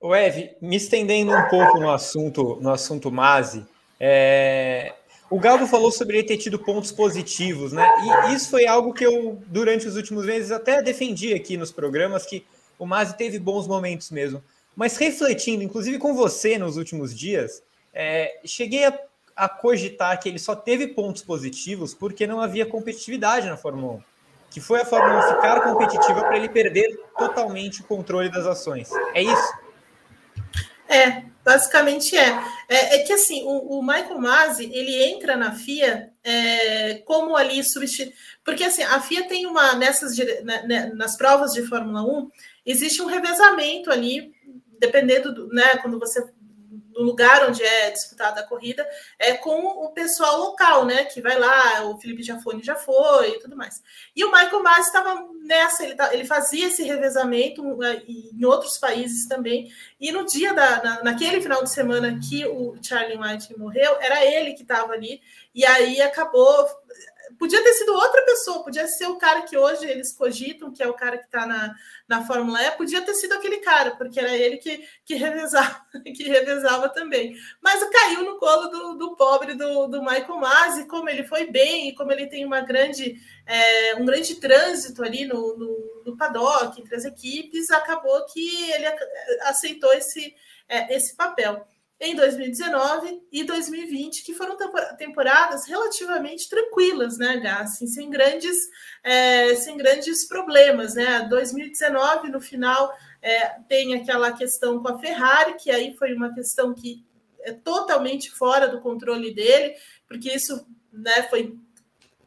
O Ev, me estendendo um pouco no assunto, no assunto Masi, é... o Galvo falou sobre ele ter tido pontos positivos, né? E isso foi algo que eu, durante os últimos meses, até defendi aqui nos programas, que o Masi teve bons momentos mesmo. Mas refletindo, inclusive com você nos últimos dias, é... cheguei a, a cogitar que ele só teve pontos positivos porque não havia competitividade na Fórmula 1 que foi a Fórmula 1 ficar competitiva para ele perder totalmente o controle das ações. É isso? É, basicamente é. É, é que assim, o, o, Michael Masi, ele entra na FIA é, como ali substituir. Porque assim, a FIA tem uma, nessas né, né, nas provas de Fórmula 1, existe um revezamento ali, dependendo do, né, quando você no lugar onde é disputada a corrida, é com o pessoal local, né? Que vai lá, o Felipe Jafone já foi e tudo mais. E o Michael Mas estava nessa, ele, tá, ele fazia esse revezamento uh, em outros países também. E no dia da, na, naquele final de semana que o Charlie White morreu, era ele que estava ali, e aí acabou podia ter sido outra pessoa, podia ser o cara que hoje eles cogitam, que é o cara que está na, na Fórmula E, podia ter sido aquele cara, porque era ele que, que, revezava, que revezava também. Mas caiu no colo do, do pobre do, do Michael Masi, como ele foi bem, e como ele tem uma grande, é, um grande trânsito ali no, no, no paddock, entre as equipes, acabou que ele aceitou esse, é, esse papel em 2019 e 2020, que foram temporadas relativamente tranquilas, né, Gá? Assim, sem grandes, é, sem grandes problemas, né? 2019, no final, é, tem aquela questão com a Ferrari, que aí foi uma questão que é totalmente fora do controle dele, porque isso né, foi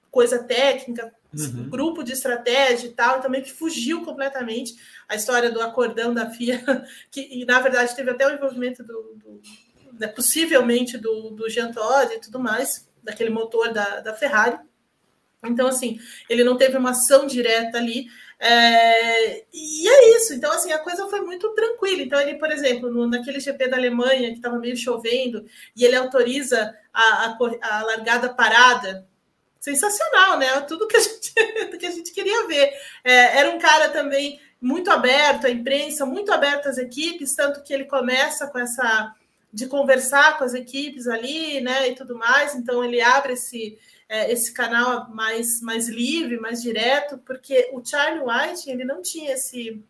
coisa técnica, uhum. grupo de estratégia e tal, e também que fugiu completamente a história do acordão da FIA, que na verdade teve até o envolvimento do, do né, possivelmente do, do Jean Todt e tudo mais, daquele motor da, da Ferrari. Então, assim, ele não teve uma ação direta ali. É, e é isso. Então, assim, a coisa foi muito tranquila. Então, ele, por exemplo, no, naquele GP da Alemanha, que estava meio chovendo, e ele autoriza a, a, a largada parada, sensacional, né? Tudo que a gente, que a gente queria ver. É, era um cara também muito aberto à imprensa, muito aberto às equipes, tanto que ele começa com essa de conversar com as equipes ali, né, e tudo mais. Então ele abre esse é, esse canal mais mais livre, mais direto, porque o Charlie White ele não tinha esse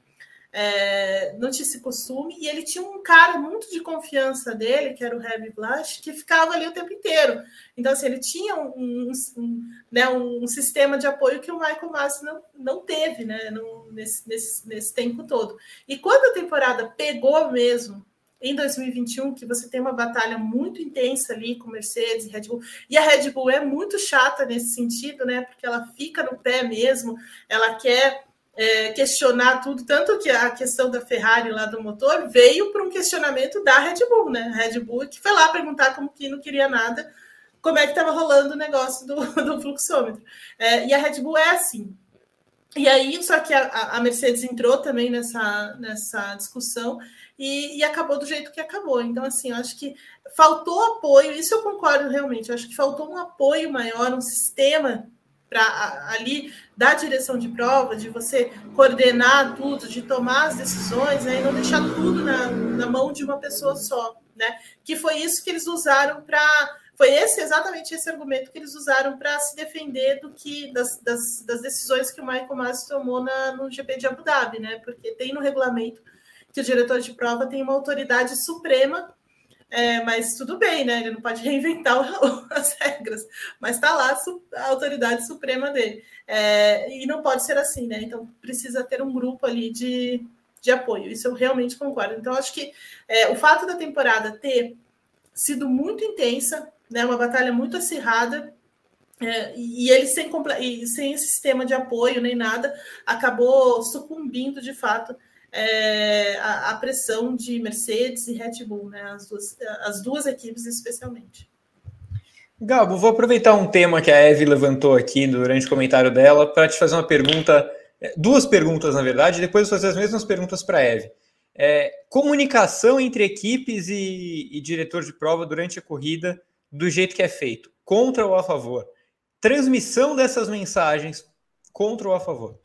é, não tinha esse costume, e ele tinha um cara muito de confiança dele, que era o Heavy Blush, que ficava ali o tempo inteiro. Então, assim, ele tinha um, um, né, um sistema de apoio que o Michael Massi não, não teve né, nesse, nesse, nesse tempo todo. E quando a temporada pegou mesmo, em 2021, que você tem uma batalha muito intensa ali com Mercedes e Red Bull. E a Red Bull é muito chata nesse sentido, né? Porque ela fica no pé mesmo, ela quer é, questionar tudo, tanto que a questão da Ferrari lá do motor veio para um questionamento da Red Bull, né? Red Bull que foi lá perguntar como que não queria nada, como é que estava rolando o negócio do, do fluxômetro. É, e a Red Bull é assim. E aí, só que a, a Mercedes entrou também nessa, nessa discussão e, e, acabou do jeito que acabou. Então, assim, eu acho que faltou apoio, isso eu concordo realmente, eu acho que faltou um apoio maior, um sistema para ali da direção de prova, de você coordenar tudo, de tomar as decisões, né, e não deixar tudo na, na mão de uma pessoa só, né? Que foi isso que eles usaram para foi esse exatamente esse argumento que eles usaram para se defender do que das, das, das, decisões que o Michael Masi tomou na, no GP de Abu Dhabi, né? Porque tem no regulamento que o diretor de prova tem uma autoridade suprema, é, mas tudo bem, né? Ele não pode reinventar as regras, mas está lá a autoridade suprema dele. É, e não pode ser assim, né? Então precisa ter um grupo ali de, de apoio. Isso eu realmente concordo. Então, acho que é, o fato da temporada ter sido muito intensa, né, uma batalha muito acirrada, é, e ele sem, sem esse sistema de apoio nem nada, acabou sucumbindo de fato é, a, a, pressão de Mercedes e Red Bull, né, as, duas, as duas equipes especialmente. Gabo, vou aproveitar um tema que a Eve levantou aqui durante o comentário dela para te fazer uma pergunta, é, duas perguntas na verdade, e depois fazer as mesmas perguntas para a Eve. É, comunicação entre equipes e, e diretor de prova durante a corrida do jeito que é feito, contra ou a favor. Transmissão dessas mensagens contra ou a favor.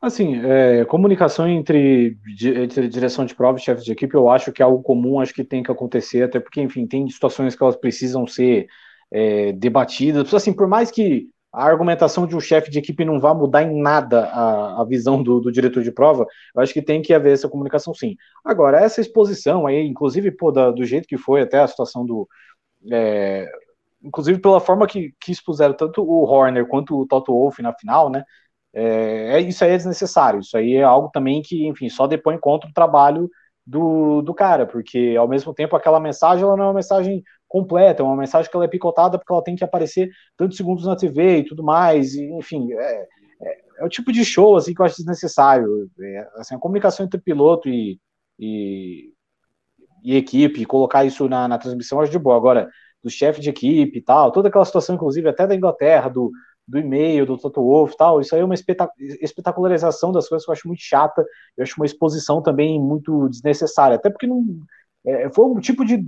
Assim, é, comunicação entre, entre, direção de prova e chefe de equipe, eu acho que é algo comum, acho que tem que acontecer, até porque, enfim, tem situações que elas precisam ser é, debatidas. Assim, por mais que a argumentação de um chefe de equipe não vá mudar em nada a, a visão do, do, diretor de prova, eu acho que tem que haver essa comunicação sim. Agora, essa exposição aí, inclusive pô, da, do jeito que foi até a situação do. É, inclusive pela forma que, que expuseram tanto o Horner quanto o Toto Wolff na final, né? É, é, isso aí é desnecessário. Isso aí é algo também que, enfim, só depois contra o trabalho do, do cara, porque ao mesmo tempo aquela mensagem ela não é uma mensagem completa, é uma mensagem que ela é picotada porque ela tem que aparecer tantos segundos na TV e tudo mais, e, enfim, é, é, é, o tipo de show assim que eu acho desnecessário. É, assim, a comunicação entre piloto e, e, e equipe, colocar isso na, na transmissão acho de boa. Agora, do chefe de equipe e tal, toda aquela situação, inclusive até da Inglaterra, do, do e-mail, do Toto Wolff tal, isso aí é uma espetacularização das coisas que eu acho muito chata, eu acho uma exposição também muito desnecessária, até porque não, é, foi um tipo de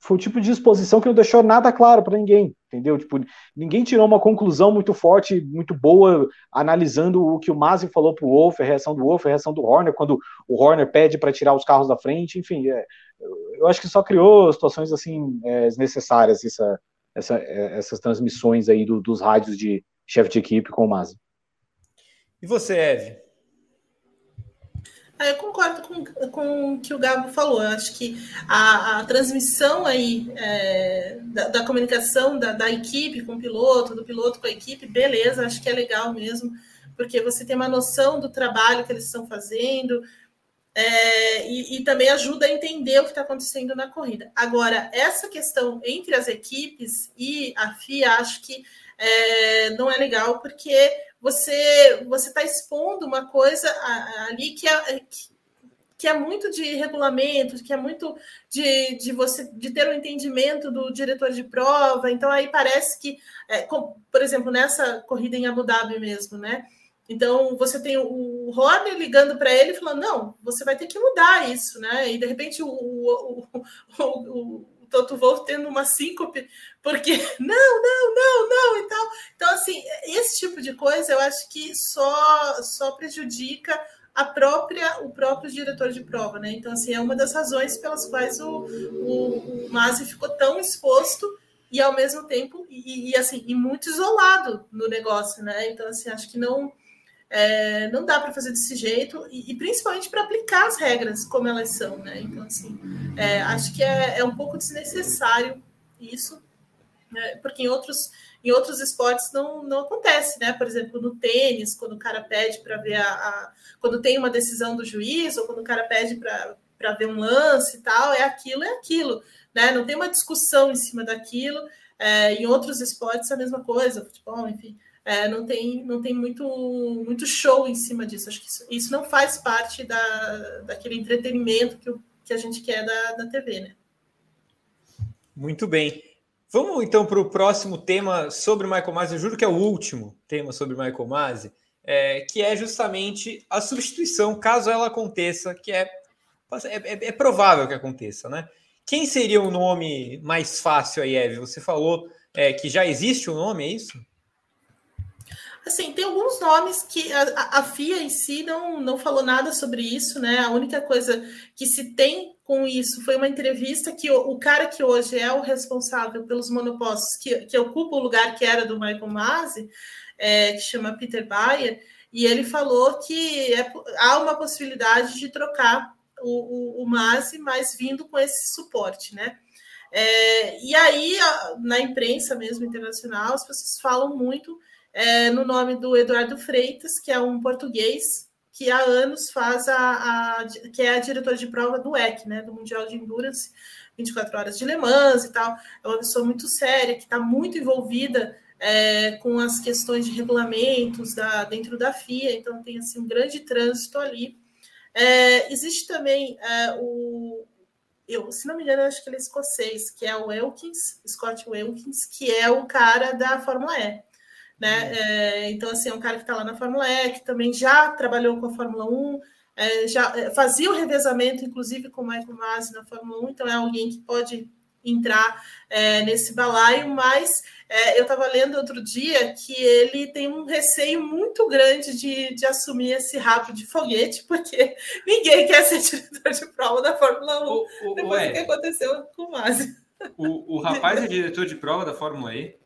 foi um tipo de exposição que não deixou nada claro para ninguém, entendeu? Tipo, ninguém tirou uma conclusão muito forte, muito boa, analisando o que o Masi falou para o Wolff, a reação do Wolff, a reação do Horner, quando o Horner pede para tirar os carros da frente, enfim, é, eu acho que só criou situações assim é, desnecessárias essa, essa, é, essas transmissões aí do, dos rádios de, chefe de equipe com o Masi. E você, Eve? Ah, eu concordo com, com o que o Gabo falou. Eu acho que a, a transmissão aí é, da, da, comunicação da, da, equipe com o piloto, do piloto com a equipe, beleza, acho que é legal mesmo, porque você tem uma noção do trabalho que eles estão fazendo é, e, e, também ajuda a entender o que está acontecendo na corrida. Agora, essa questão entre as equipes e a FIA, acho que é, não é legal, porque você você está expondo uma coisa ali que é, que é muito de regulamento, que é muito de, de você de ter um entendimento do diretor de prova. Então aí parece que, é, com, por exemplo, nessa corrida em Abu Dhabi mesmo, né? Então você tem o Horner ligando para ele falando, não, você vai ter que mudar isso, né? E de repente o, o, o, o Toto Wolff tendo uma síncope, porque não, não, não, não e tal. Então, assim, esse tipo de coisa eu acho que só, só prejudica a própria, o próprio diretor de prova, né? Então, assim, é uma das razões pelas quais o, o, o Masi ficou tão exposto e ao mesmo tempo, e, e assim, e muito isolado no negócio, né? Então, assim, acho que não é, não dá para fazer desse jeito, e, e principalmente para aplicar as regras como elas são, né? Então, assim, é, acho que é, é, um pouco desnecessário isso, né? porque em outros, em outros esportes não, não acontece, né? Por exemplo, no tênis, quando o cara pede para ver a, a, Quando tem uma decisão do juiz, ou quando o cara pede para ver um lance e tal, é aquilo, é aquilo, né? Não tem uma discussão em cima daquilo. É, em outros esportes é a mesma coisa, futebol, enfim é, não tem, não tem muito, muito show em cima disso. Acho que isso, isso não faz parte da, daquele entretenimento que, que a gente quer da, da TV, né? Muito bem. Vamos então para o próximo tema sobre o Michael Masi. Eu juro que é o último tema sobre o Michael Masi, é, que é justamente a substituição, caso ela aconteça, que é, é, é provável que aconteça, né? Quem seria o nome mais fácil aí, Eve? Você falou é, que já existe o um nome, é isso? Assim, tem alguns nomes que a, a, FIA em si não, não falou nada sobre isso, né? A única coisa que se tem com isso foi uma entrevista que o, o cara que hoje é o responsável pelos monopostos, que, que ocupa o lugar que era do Michael Masi, é, que chama Peter Bayer, e ele falou que é, há uma possibilidade de trocar o, o, o Masi, mas vindo com esse suporte, né? É, e aí, na imprensa mesmo internacional, as pessoas falam muito é, no nome do Eduardo Freitas, que é um português que há anos faz a, a que é a diretora de prova do EC, né, do Mundial de Endurance, 24 horas de Le Mans e tal. É uma pessoa muito séria, que está muito envolvida é, com as questões de regulamentos da, dentro da FIA, então tem assim, um grande trânsito ali. É, existe também é, o, eu, se não me engano, acho que ele é escocês, que é o Elkins, Scott Wilkins, que é o cara da Fórmula E. Né? Uhum. É, então, assim, é um cara que está lá na Fórmula E, que também já trabalhou com a Fórmula 1, é, já é, fazia o revezamento, inclusive, com o Michael Masi na Fórmula 1, então é alguém que pode entrar é, nesse balaio, mas é, eu estava lendo outro dia que ele tem um receio muito grande de, de assumir esse rabo de foguete, porque ninguém quer ser diretor de prova da Fórmula 1 o, o, depois do que aconteceu com o Masi. O, o rapaz é diretor de prova da Fórmula E?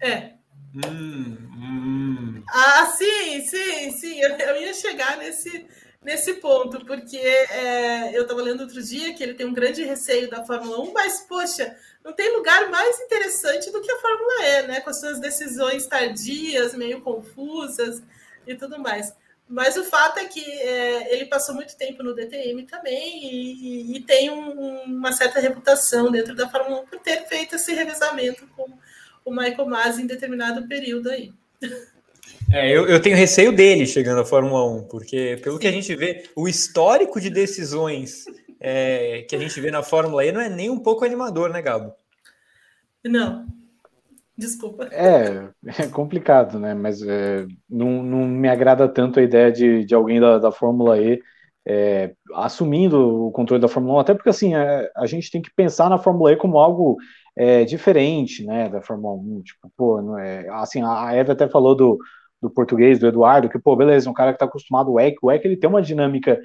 É. Hum, hum. Ah, sim, sim, sim. Eu, eu, ia chegar nesse, nesse ponto, porque é, eu estava lendo outro dia que ele tem um grande receio da Fórmula 1, mas, poxa, não tem lugar mais interessante do que a Fórmula E, né? Com as suas decisões tardias, meio confusas e tudo mais. Mas o fato é que é, ele passou muito tempo no DTM também e, e tem um, uma certa reputação dentro da Fórmula 1 por ter feito esse revezamento com o Michael Masi em determinado período aí. É, eu, eu tenho receio dele chegando à Fórmula 1, porque pelo Sim. que a gente vê, o histórico de decisões é, que a gente vê na Fórmula E não é nem um pouco animador, né, Gabo? Não. Desculpa. É, é complicado, né? Mas é, não, não me agrada tanto a ideia de, de alguém da, da Fórmula E é, assumindo o controle da Fórmula 1, até porque assim, a, é, a gente tem que pensar na Fórmula E como algo é, diferente, né, da Fórmula 1, tipo, pô, não é, assim, a Eva até falou do, do português, do Eduardo, que, pô, beleza, um cara que tá acostumado ao EC, o EC ele tem uma dinâmica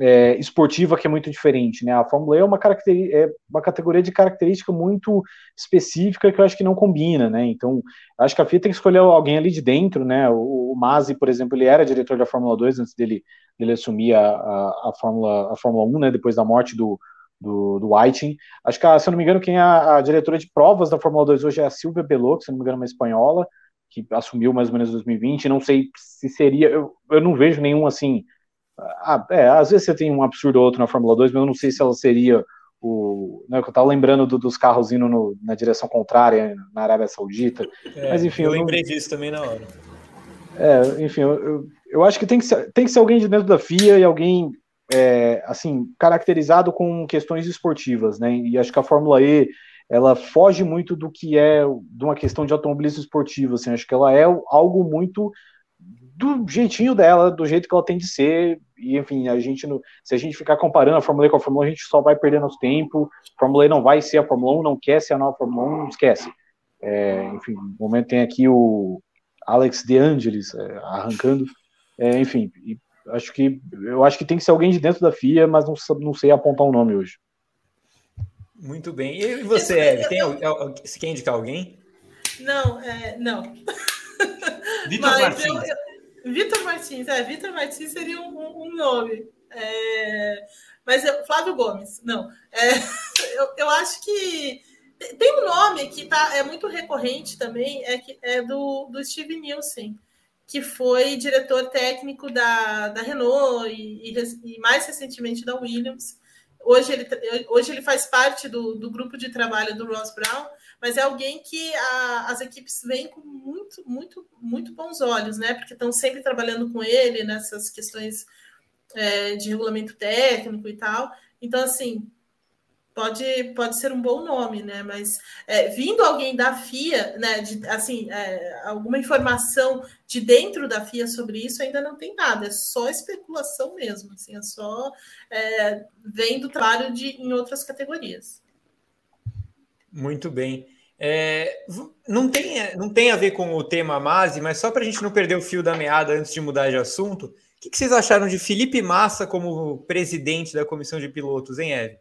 é, esportiva que é muito diferente, né, a Fórmula E é uma, é uma categoria de característica muito específica que eu acho que não combina, né, então, acho que a FIA tem que escolher alguém ali de dentro, né, o, o Masi, por exemplo, ele era diretor da Fórmula 2 antes dele, dele assumir a, a, a, Fórmula, a Fórmula 1, né, depois da morte do, do, do Whiting. Acho que, se eu não me engano, quem é a, a, diretora de provas da Fórmula 2 hoje é a Silvia Belot, se não me engano, uma espanhola, que assumiu mais ou menos em 2020. Não sei se seria. Eu, eu não vejo nenhum assim. Ah, é, às vezes você tem um absurdo ou outro na Fórmula 2, mas eu não sei se ela seria o. Né, eu estava lembrando do, dos carros indo no, na direção contrária na Arábia Saudita. É, mas enfim. Eu, eu lembrei não... disso também na hora. É, enfim, eu, eu, eu, acho que tem que, ser, tem que ser alguém de dentro da FIA e alguém é, assim, caracterizado com questões esportivas, né? E acho que a Fórmula E ela foge muito do que é de uma questão de automobilismo esportivo, assim, acho que ela é algo muito do jeitinho dela, do jeito que ela tem de ser, e enfim, a gente, se a gente ficar comparando a Fórmula E com a Fórmula 1, a gente só vai perder nosso tempo, a Fórmula E não vai ser a Fórmula 1, não quer ser a nova Fórmula 1, esquece. É, enfim, no momento tem aqui o Alex De Angelis é, arrancando, é, enfim, e acho que eu acho que tem que ser alguém de dentro da FIA, mas não, não sei apontar um nome hoje. Muito bem. E você, Eve, tem, você quer indicar alguém? Não, é, não. Vitor Martins. Vitor Martins, é, Vitor Martins seria um, um nome. É, mas eu, Flávio Gomes, não. É, eu, eu acho que tem um nome que tá, é muito recorrente também, é, que, é do, do Steve Nielsen que foi diretor técnico da, da Renault e, e, e, mais recentemente da Williams. Hoje ele, hoje ele faz parte do, do grupo de trabalho do Ross Brown, mas é alguém que a, as equipes veem com muito, muito, muito bons olhos, né? Porque estão sempre trabalhando com ele nessas questões é, de regulamento técnico e tal. Então, assim, pode, pode ser um bom nome, né? Mas é, vindo alguém da FIA, né? De, assim, é, alguma informação de dentro da FIA sobre isso ainda não tem nada, é só especulação mesmo, assim, é só é, vendo trabalho de, em outras categorias. Muito bem. É, não, tem, não tem a ver com o tema Masi, mas só para a gente não perder o fio da meada antes de mudar de assunto, o que, que vocês acharam de Felipe Massa como presidente da comissão de pilotos, hein, Eve?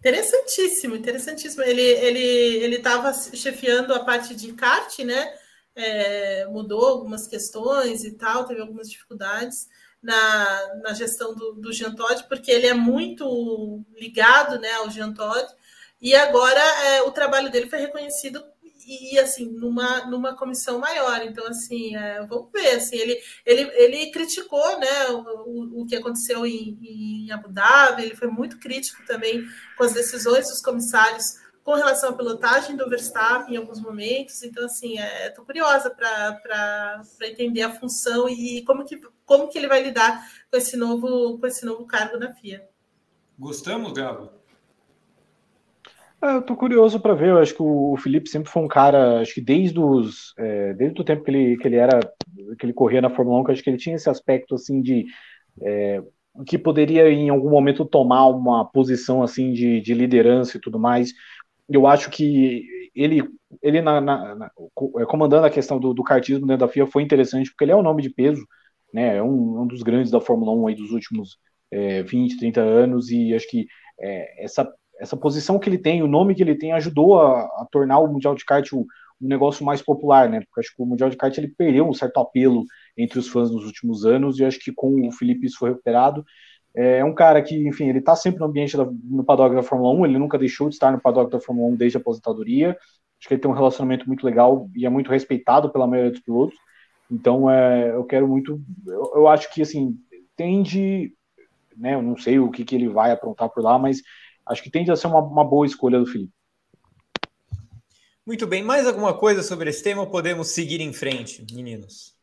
Interessantíssimo, interessantíssimo. Ele ele ele estava chefiando a parte de kart, né? É, mudou algumas questões e tal, teve algumas dificuldades na, na gestão do, do Jean Todt, porque ele é muito ligado né, ao Jean Todt, e agora é, o trabalho dele foi reconhecido e assim numa, numa comissão maior. Então assim, é, vamos ver. Assim, ele, ele, ele criticou, né, o, o que aconteceu em, em Abu Dhabi. Ele foi muito crítico também com as decisões dos comissários com relação à pilotagem do Verstappen em alguns momentos. Então, assim, estou é, curiosa para entender a função e como que, como que ele vai lidar com esse novo, com esse novo cargo na FIA. Gostamos, Gabo? É, eu tô curioso para ver. Eu acho que o Felipe sempre foi um cara, acho que desde os, é, desde o tempo que ele, que ele era, que ele corria na Fórmula 1, que acho que ele tinha esse aspecto assim de é, que poderia em algum momento tomar uma posição assim de, de liderança e tudo mais. Eu acho que ele, ele na, na, na é, comandando a questão do, do kartismo dentro da FIA foi interessante porque ele é um nome de peso, né? É um, um dos grandes da Fórmula 1 aí dos últimos é, 20, 30 anos e acho que é, essa essa posição que ele tem, o nome que ele tem, ajudou a, a tornar o Mundial de Kart um, negócio mais popular, né? Porque acho que o Mundial de Kart ele perdeu um certo apelo entre os fãs nos últimos anos, e acho que com o Felipe isso foi recuperado. É um cara que, enfim, ele está sempre no ambiente da, no paddock da Fórmula 1, ele nunca deixou de estar no paddock da Fórmula 1 desde a aposentadoria. Acho que ele tem um relacionamento muito legal e é muito respeitado pela maioria dos pilotos. Então, é, eu quero muito. Eu, eu acho que, assim, tende. Né, eu não sei o que, que ele vai aprontar por lá, mas acho que tende a ser uma, uma boa escolha do Felipe. Muito bem, mais alguma coisa sobre esse tema ou podemos seguir em frente, meninos?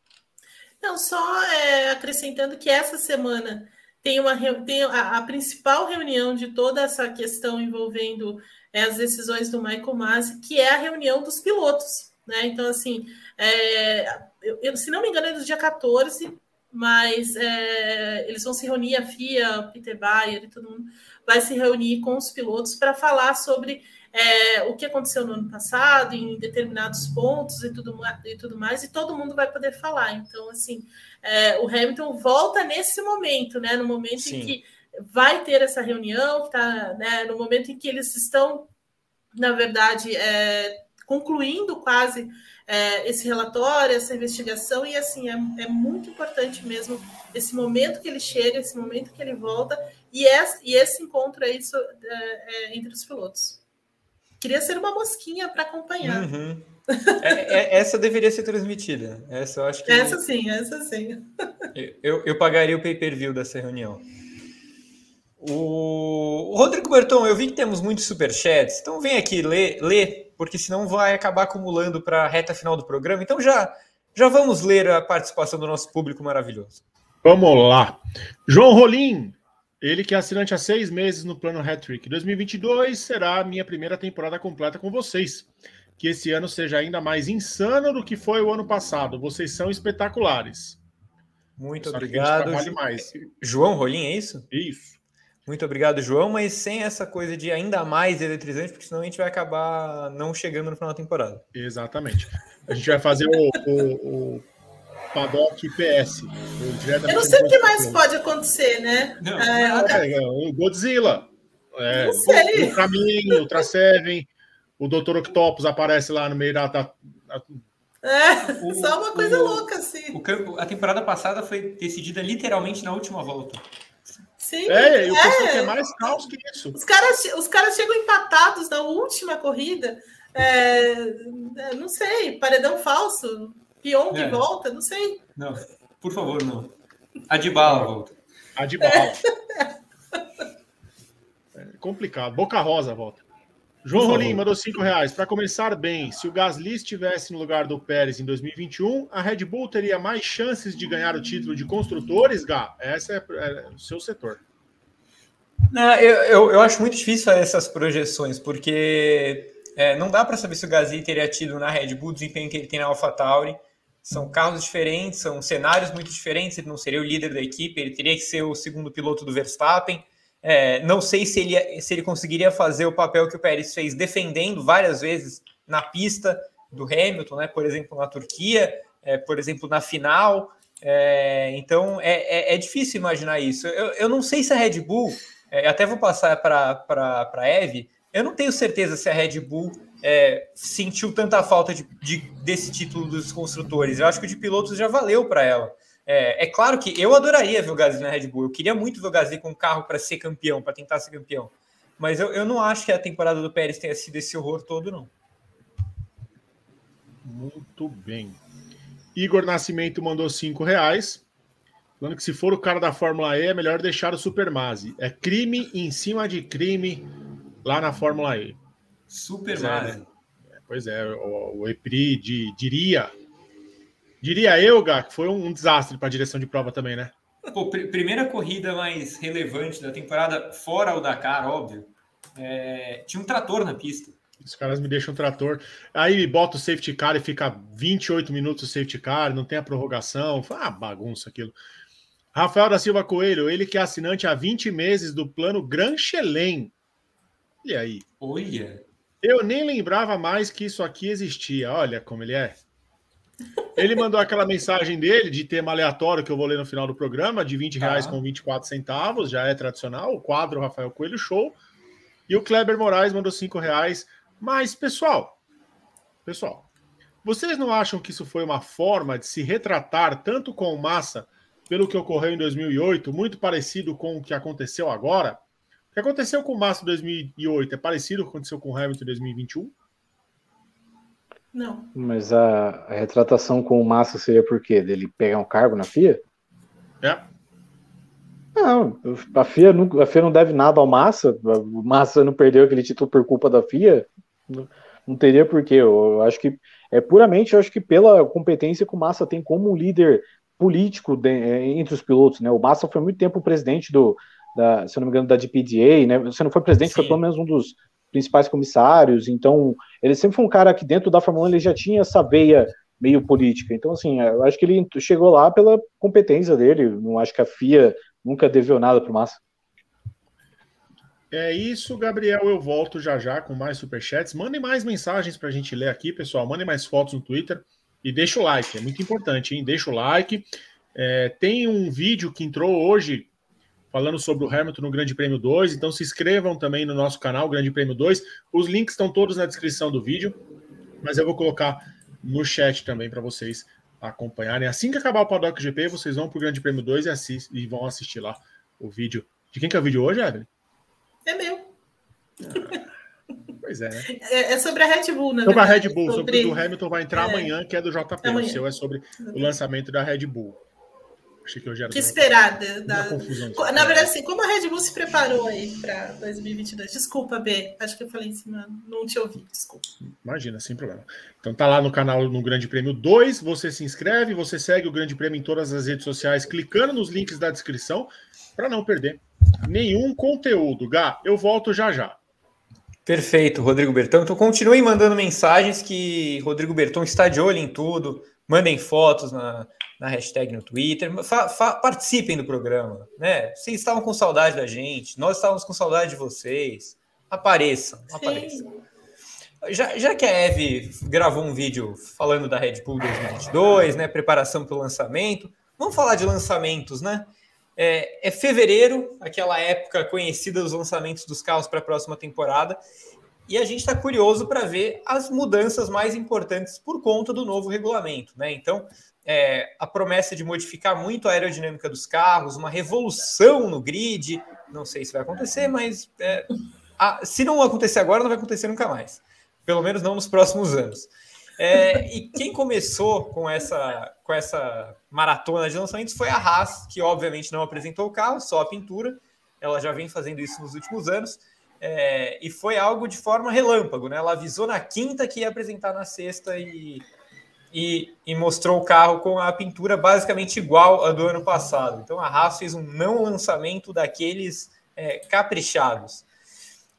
Não, só é, acrescentando que essa semana tem uma tem a, a, principal reunião de toda essa questão envolvendo é, as decisões do Michael Masi, que é a reunião dos pilotos. Né? Então, assim, é, eu, eu, se não me engano, é do dia 14, mas é, eles vão se reunir, a FIA, Peter Bayer e todo mundo, vai se reunir com os pilotos para falar sobre é, o que aconteceu no ano passado, em determinados pontos e tudo, e tudo mais, e todo mundo vai poder falar. Então, assim, é, o Hamilton volta nesse momento, né? No momento Sim. em que vai ter essa reunião, tá, né, no momento em que eles estão, na verdade, é, concluindo quase é, esse relatório, essa investigação, e assim, é, é muito importante mesmo esse momento que ele chega, esse momento que ele volta, e esse, e esse encontro é isso é, é, entre os pilotos. Queria ser uma mosquinha para acompanhar. Uhum. É, é, essa deveria ser transmitida. Essa eu acho que. Essa sim, essa sim. eu, eu pagaria o pay-per-view dessa reunião. O... o Rodrigo Berton, eu vi que temos muitos superchats, então vem aqui ler, ler porque senão vai acabar acumulando para a reta final do programa. Então já, já vamos ler a participação do nosso público maravilhoso. Vamos lá. João Rolim, ele que é assinante há seis meses no plano Hattrick. 2022 será a minha primeira temporada completa com vocês. Que esse ano seja ainda mais insano do que foi o ano passado. Vocês são espetaculares. Muito obrigado. João Rolim, é isso? Isso. Muito obrigado, João, mas sem essa coisa de ainda mais eletrizante, porque senão a gente vai acabar não chegando no final da temporada. Exatamente. A gente vai fazer o, o, o Paddock PS. Eu não sei o que mais pode acontecer, né? Não, é, é, o Godzilla. É, não sei. O Ultraman, Ultra Seven, o Dr. Octopus aparece lá no meio da. da, da... É, o, só uma coisa o, louca, assim. O, a temporada passada foi decidida literalmente na última volta. Sim, é, e o pessoal quer mais caos que isso. Os caras, os caras chegam empatados na última corrida. É, é não sei, paredão falso. Pion que é. volta? Não sei. Não, por favor, não. Adibala volta. Adibala. É. complicado. Boca Rosa volta. João Rolim mandou 5 reais. Para começar bem, se o Gasly estivesse no lugar do Pérez em 2021, a Red Bull teria mais chances de ganhar o título de construtores, Gá? Essa é, é o seu setor. Não, eu, eu, eu, acho muito difícil essas projeções, porque é, não dá para saber se o Gasly teria tido na Red Bull o desempenho que ele tem na AlphaTauri. São carros diferentes, são cenários muito diferentes. Ele não seria o líder da equipe, ele teria que ser o segundo piloto do Verstappen. É, não sei se ele, se ele conseguiria fazer o papel que o Pérez fez, defendendo várias vezes na pista do Hamilton, né? por exemplo, na Turquia, é, por exemplo, na final. É, então é, é, é, difícil imaginar isso. Eu, eu não sei se a Red Bull, é, até vou passar para a Eve, eu não tenho certeza se a Red Bull sentiu tanta falta de, de, desse título dos construtores. Eu acho que o de pilotos já valeu para ela. É, é, claro que eu adoraria ver o Gasly na Red Bull. Eu queria muito ver o Gasly com um carro para ser campeão, para tentar ser campeão. Mas eu, eu não acho que a temporada do Pérez tenha sido esse horror todo, não. Muito bem. Igor Nascimento mandou cinco reais. Falando que se for o cara da Fórmula E, é melhor deixar o Super Masi. É crime em cima de crime lá na Fórmula E. Super Masi. É, pois é, o, o EPRI de, diria. Diria eu, Gá, que foi um, um desastre para a direção de prova também, né? Pô, pr primeira corrida mais relevante da temporada, fora o Dakar, óbvio. É, tinha um trator na pista. Os caras me deixam trator. Aí bota o safety car e fica 28 minutos o safety car, não tem a prorrogação. Ah, bagunça aquilo. Rafael da Silva Coelho, ele que é assinante há 20 meses do plano Gran Chelem. E aí? Olha. Eu nem lembrava mais que isso aqui existia. Olha como ele é. Ele mandou aquela mensagem dele de tema aleatório que eu vou ler no final do programa, de 20 reais ah. com 24 centavos, já é tradicional. O quadro Rafael Coelho Show. E o Kleber Moraes mandou 5 reais mas, pessoal, pessoal, vocês não acham que isso foi uma forma de se retratar tanto com Massa pelo que ocorreu em 2008, muito parecido com o que aconteceu agora? O que aconteceu com o Massa em 2008 é parecido com o que aconteceu com o Hamilton em 2021? Não. Mas a, a retratação com o Massa seria por quê? Dele pegar um cargo na FIA? É. Não, a FIA, não, a FIA não deve nada ao Massa. O Massa não perdeu aquele título por culpa da FIA. Não, teria porquê. Eu acho que é puramente, eu acho que pela competência que o Massa tem como um líder político de, é, entre os pilotos, né? O Massa foi muito tempo presidente do, da, se eu não me engano, da DPDA, né? Você não foi presidente, Sim. foi pelo menos um dos principais comissários. Então, ele sempre foi um cara que dentro da Fórmula 1 ele já tinha essa veia meio política. Então, assim, eu acho que ele chegou lá pela competência dele. Não acho que a FIA nunca deveu nada para o Massa. É isso, Gabriel. Eu volto já já com mais superchats. Mandem mais mensagens para a gente ler aqui, pessoal. Mandem mais fotos no Twitter e deixa o like. É muito importante, hein? Deixa o like. É, tem um vídeo que entrou hoje falando sobre o Hamilton no Grande Prêmio 2. Então se inscrevam também no nosso canal, Grande Prêmio 2. Os links estão todos na descrição do vídeo, mas eu vou colocar no chat também para vocês acompanharem. Assim que acabar o Paddock GP, vocês vão para o Grande Prêmio 2 e, assist, e vão assistir lá o vídeo. De quem que é o vídeo hoje, Evelyn? É meu. Pois é, né? É, é, sobre a Red Bull, né? Sobre a Red Bull, sobre, sobre o do Hamilton vai entrar é. amanhã, que é do JP. Amanhã. O seu é sobre o lançamento da Red Bull. Achei que hoje era. Que esperar da, da... confusão. Na verdade, assim, como a Red Bull se preparou aí para 2022? Desculpa, B. Acho que eu falei em cima, não te ouvi. Desculpa. Imagina, sem problema. Então tá lá no canal no Grande Prêmio 2. Você se inscreve, você segue o Grande Prêmio em todas as redes sociais, clicando nos links da descrição para não perder nenhum conteúdo. Gá, eu volto já já. Perfeito, Rodrigo Bertão. Então continuem mandando mensagens que Rodrigo Bertão está de olho em tudo. Mandem fotos na, na hashtag no Twitter. Fa, fa, participem do programa. Né? Vocês estavam com saudade da gente, nós estávamos com saudade de vocês. Apareçam, apareçam. Já, já que a Eve gravou um vídeo falando da Red Bull 2022, né, preparação para o lançamento, vamos falar de lançamentos, né? É, é fevereiro, aquela época conhecida dos lançamentos dos carros para a próxima temporada, e a gente está curioso para ver as mudanças mais importantes por conta do novo regulamento. Né? Então, é, a promessa de modificar muito a aerodinâmica dos carros, uma revolução no grid, não sei se vai acontecer, mas é, a, se não acontecer agora, não vai acontecer nunca mais. Pelo menos não nos próximos anos. É, e quem começou com essa, com essa maratona de lançamentos foi a Haas, que obviamente não apresentou o carro, só a pintura. Ela já vem fazendo isso nos últimos anos. É, e foi algo de forma relâmpago, né? Ela avisou na quinta que ia apresentar na sexta e, e, e, mostrou o carro com a pintura basicamente igual a do ano passado. Então a Haas fez um não lançamento daqueles é, caprichados.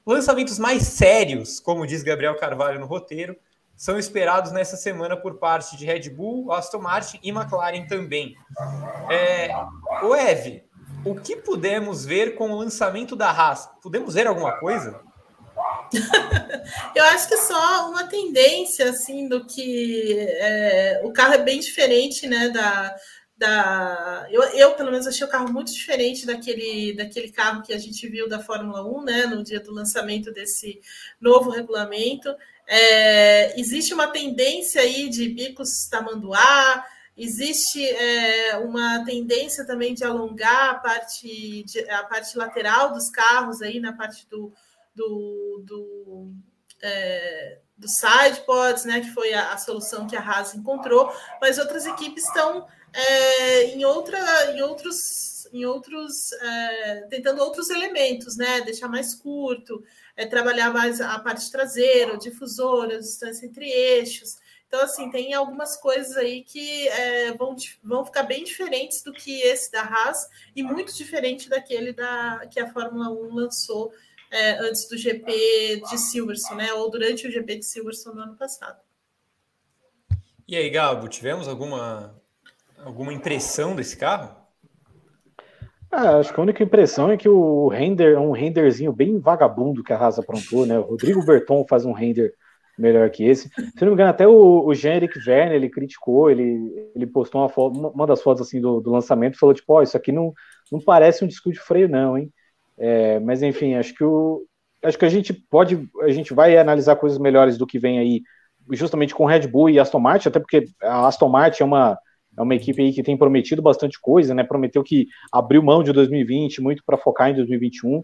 Lançamentos mais sérios, como diz Gabriel Carvalho no roteiro, são esperados nessa semana por parte de Red Bull, Aston Martin e McLaren também. É, o Ev, o que pudemos ver com o lançamento da Haas? Podemos ver alguma coisa? Eu acho que só uma tendência assim do que é, o carro é bem diferente, né? Da, da eu, eu, pelo menos achei o carro muito diferente daquele, daquele carro que a gente viu da Fórmula 1, né? No dia do lançamento desse novo regulamento. É, existe uma tendência aí de bicos tamanduá, existe é, uma tendência também de alongar a parte, de, a parte lateral dos carros aí na parte do do, do, é, do sidepods, né, que foi a, a, solução que a Haas encontrou, mas outras equipes estão é, em, outra, em outros, em outros é, tentando outros elementos, né, deixar mais curto, é, trabalhar mais a parte traseira, o difusor, a distância entre eixos. Então, assim, tem algumas coisas aí que é, vão, vão ficar bem diferentes do que esse da Haas e muito diferente daquele da, que a Fórmula 1 lançou é, antes do GP de Silverstone, né? Ou durante o GP de Silverstone no ano passado. E aí, Gabo, tivemos alguma, alguma impressão desse carro? Ah, acho que a única impressão é que o render é um renderzinho bem vagabundo que a Haas aprontou, né? O Rodrigo Berton faz um render melhor que esse. Se não me engano, até o, o Jean-Eric Verne, ele criticou, ele, ele postou uma, foto, uma das fotos assim do, do lançamento falou, tipo, ó, oh, isso aqui não, não parece um disco de freio não, hein? É, mas enfim, acho que o acho que a gente pode, a gente vai analisar coisas melhores do que vem aí, justamente com Red Bull e Aston Martin, até porque a Aston Martin é uma é uma equipe aí que tem prometido bastante coisa, né? Prometeu que abriu mão de 2020 muito para focar em 2021.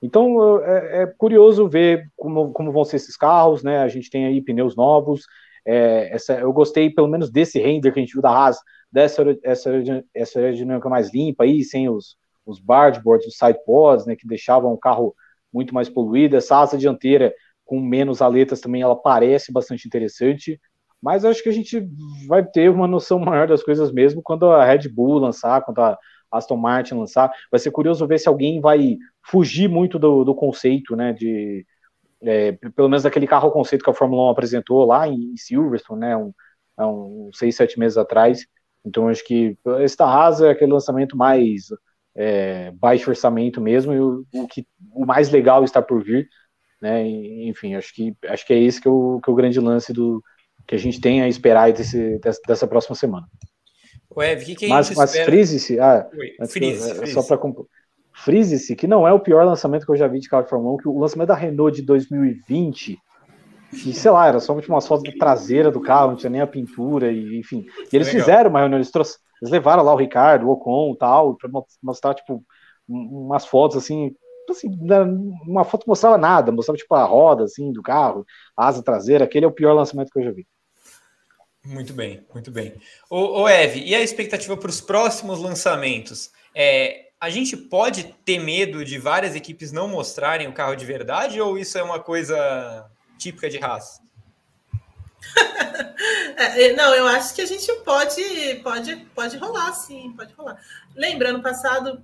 Então é, é, curioso ver como, como vão ser esses carros, né? A gente tem aí pneus novos. É, essa, eu gostei pelo menos desse render que a gente viu da Haas, dessa essa, essa aerodinâmica mais limpa aí, sem os, os bargeboards, os sidepods, né, que deixavam o carro muito mais poluído. Essa asa dianteira com menos aletas também, ela parece bastante interessante, mas acho que a gente vai ter uma noção maior das coisas mesmo quando a Red Bull lançar, quando a Aston Martin lançar. Vai ser curioso ver se alguém vai fugir muito do, do conceito, né, de é, pelo menos daquele carro conceito que a Fórmula 1 apresentou lá em Silverstone, né, um, há uns seis, sete meses atrás. Então acho que da Haas é aquele lançamento mais é, baixo orçamento mesmo, e o, o, que, o mais legal está por vir. Né? E, enfim, acho que, acho que é esse que é, o, que é o grande lance do que a gente tem a esperar desse, dessa, dessa próxima semana. Ué, que que mas mas frise-se, ah, frise, é, só para frise-se, que não é o pior lançamento que eu já vi de carro de Fórmula 1, que o lançamento da Renault de 2020 e sei lá, era só umas fotos da traseira do carro, não tinha nem a pintura, e, enfim. E eles Legal. fizeram uma reunião, eles, trouxeram, eles levaram lá o Ricardo, o Ocon tal, pra mostrar, tipo, umas fotos assim, assim, né, uma foto mostrava nada, mostrava tipo a roda assim do carro, a asa traseira, aquele é o pior lançamento que eu já vi. Muito bem, muito bem. Ô, ô Eve, e a expectativa para os próximos lançamentos? É, a gente pode ter medo de várias equipes não mostrarem o carro de verdade ou isso é uma coisa típica de raça? é, não, eu acho que a gente pode, pode, pode rolar, sim, pode rolar. Lembrando, passado,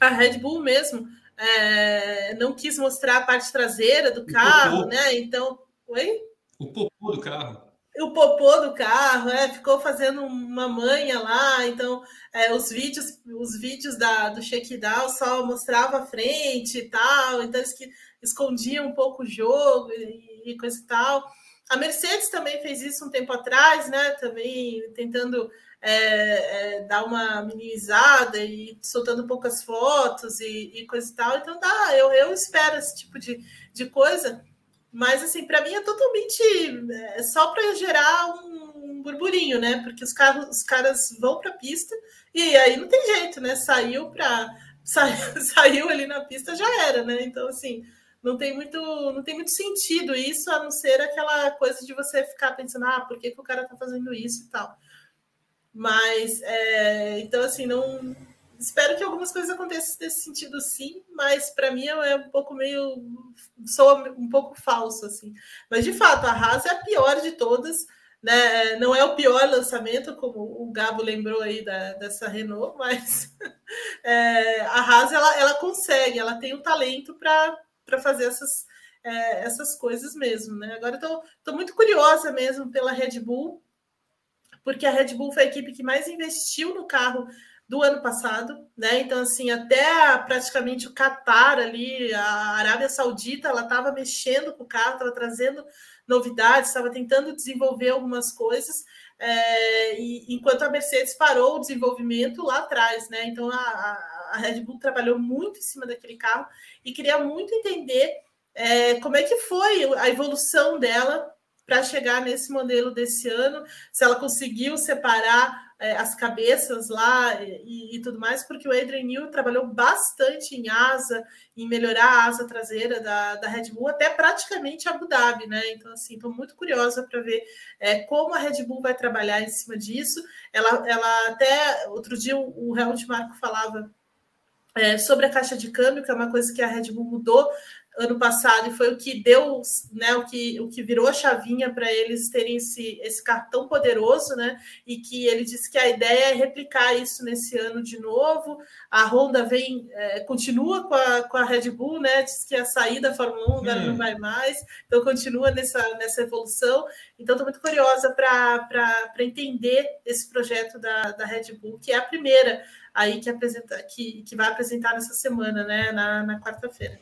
a Red Bull mesmo é, não quis mostrar a parte traseira do carro, né? Então, oi? O popô do carro. O popô do carro, é, ficou fazendo uma manha lá, então é, os vídeos, os vídeos da, do Shakedown só mostrava a frente e tal, então eles que escondiam um pouco o jogo e, e coisa e tal. A Mercedes também fez isso um tempo atrás, né? Também tentando é, é, dar uma minimizada e soltando poucas fotos e, e, coisa e tal. Então dá, eu, eu espero esse tipo de, de coisa. Mas assim, para mim é totalmente é, só para gerar um, burburinho, né? Porque os carros, os caras vão para a pista e aí não tem jeito, né? Saiu para saiu ali na pista já era, né? Então assim, não tem muito, não tem muito sentido isso, a não ser aquela coisa de você ficar pensando, ah, por que, que o cara tá fazendo isso e tal. Mas, é, então, assim, não. Espero que algumas coisas aconteçam nesse sentido, sim, mas para mim é um pouco meio. sou um pouco falso, assim. Mas, de fato, a Haas é a pior de todas. né? Não é o pior lançamento, como o Gabo lembrou aí da, dessa Renault, mas é, a Haas ela, ela consegue, ela tem o talento para fazer essas, é, essas coisas mesmo. Né? Agora estou muito curiosa mesmo pela Red Bull, porque a Red Bull foi a equipe que mais investiu no carro do ano passado, né? Então, assim, até praticamente o Qatar ali, a Arábia Saudita, ela estava mexendo com o carro, estava trazendo novidades, estava tentando desenvolver algumas coisas, é, e, enquanto a Mercedes parou o desenvolvimento lá atrás, né? Então a, a Red Bull trabalhou muito em cima daquele carro e queria muito entender é, como é que foi a evolução dela para chegar nesse modelo desse ano, se ela conseguiu separar é, as cabeças lá e, e, tudo mais, porque o Adrian Newey trabalhou bastante em asa, em melhorar a asa traseira da, da Red Bull, até praticamente Abu Dhabi, né? Então, assim, estou muito curiosa para ver é, como a Red Bull vai trabalhar em cima disso. Ela, ela até, outro dia, o, o Helmut Marko falava é, sobre a caixa de câmbio, que é uma coisa que a Red Bull mudou ano passado e foi o que deu, né, o que, o que virou a chavinha para eles terem esse, esse cartão poderoso, né, e que ele disse que a ideia é replicar isso nesse ano de novo. A Honda vem, é, continua com a, com a Red Bull, né, diz que a saída da Fórmula 1 agora hum. não vai mais, então continua nessa, nessa evolução. Então, estou muito curiosa para entender esse projeto da, da Red Bull, que é a primeira aí que, apresenta, que, que vai apresentar nessa semana, né, na, na quarta-feira.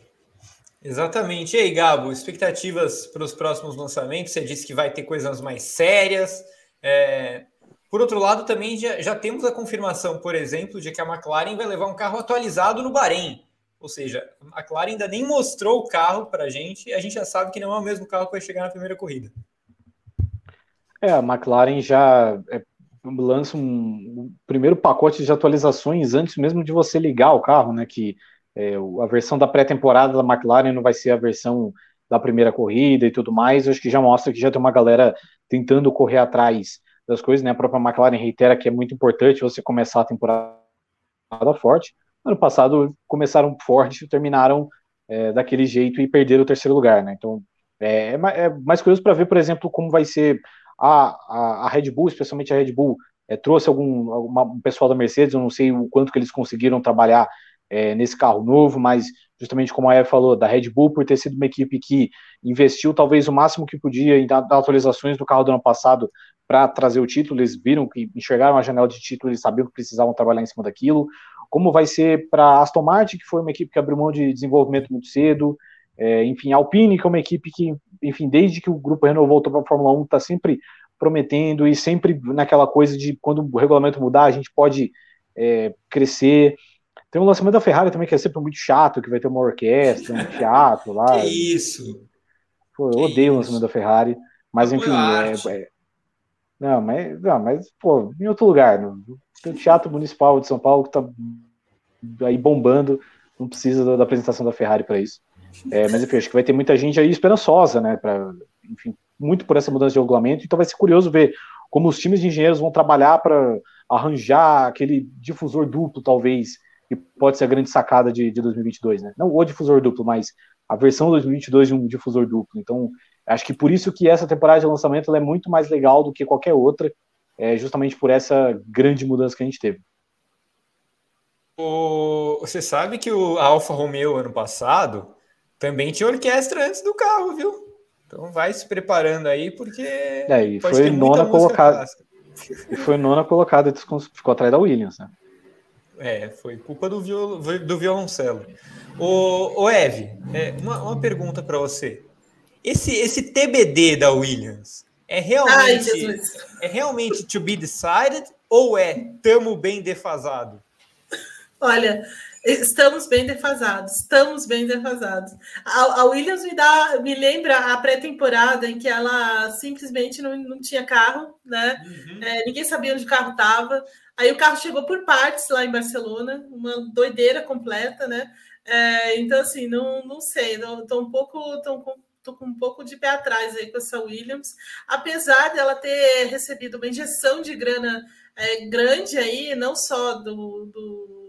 Exatamente. E aí, Gabo, expectativas para os próximos lançamentos? Você disse que vai ter coisas mais sérias. É... Por outro lado, também já, já, temos a confirmação, por exemplo, de que a McLaren vai levar um carro atualizado no Bahrein. Ou seja, a McLaren ainda nem mostrou o carro para a gente e a gente já sabe que não é o mesmo carro que vai chegar na primeira corrida. É, a McLaren já é, lança um, um primeiro pacote de atualizações antes mesmo de você ligar o carro, né? Que é, a versão da pré-temporada da McLaren não vai ser a versão da primeira corrida e tudo mais. acho que já mostra que já tem uma galera tentando correr atrás das coisas, né? A própria McLaren reitera que é muito importante você começar a temporada forte. Ano passado começaram forte, terminaram é, daquele jeito e perderam o terceiro lugar, né? Então é, é, é mais curioso para ver, por exemplo, como vai ser a, a, a Red Bull, especialmente a Red Bull, é, trouxe algum uma, um pessoal da Mercedes, eu não sei o quanto que eles conseguiram trabalhar é, nesse carro novo, mas justamente como a Eva falou, da Red Bull, por ter sido uma equipe que investiu talvez o máximo que podia em dar, atualizações do carro do ano passado para trazer o título, eles viram que enxergaram a janela de título, eles sabiam que precisavam trabalhar em cima daquilo. Como vai ser para Aston Martin, que foi uma equipe que abriu mão de desenvolvimento muito cedo, é, enfim, Alpine, que é uma equipe que, enfim, desde que o grupo Renault voltou para a Fórmula 1, está sempre prometendo e sempre naquela coisa de quando o regulamento mudar, a gente pode é, crescer. Tem um lançamento da Ferrari também que é sempre muito chato, que vai ter uma orquestra, um teatro lá. Que isso! Pô, eu que odeio isso? o lançamento da Ferrari, mas enfim, é, é, não, mas, não, mas, pô, em outro lugar, no, tem o Teatro Municipal de São Paulo que tá aí bombando, não precisa da, da apresentação da Ferrari para isso. É, mas enfim, acho que vai ter muita gente aí esperançosa, né, pra, enfim, muito por essa mudança de regulamento, então vai ser curioso ver como os times de engenheiros vão trabalhar para arranjar aquele difusor duplo, talvez, que pode ser a grande sacada de, de 2022, né? Não o difusor duplo, mas a versão 2022 de um difusor duplo. Então, acho que por isso que essa temporada de lançamento é muito mais legal do que qualquer outra, é, justamente por essa grande mudança que a gente teve. O, você sabe que o Alfa Romeo ano passado também tinha orquestra antes do carro, viu? Então vai se preparando aí, porque. É, e foi nona colocada. E foi nona colocada, ficou atrás da Williams, né? É, foi culpa do, viol, do violoncelo. O, o Eve, é, uma, uma pergunta para você. Esse, esse TBD da Williams é realmente, Ai, é realmente to be decided ou é tamo bem defasado? Olha, estamos bem defasados, estamos bem defasados. A, a Williams me dá, me lembra a pré-temporada em que ela simplesmente não, não tinha carro, né? Uhum. É, ninguém sabia onde o carro estava. Aí o carro chegou por partes lá em Barcelona, uma doideira completa, né? É, então, assim, não, não sei, estou um pouco. Tô, tô com um pouco de pé atrás aí com essa Williams, apesar dela ter recebido uma injeção de grana é, grande aí, não só do, do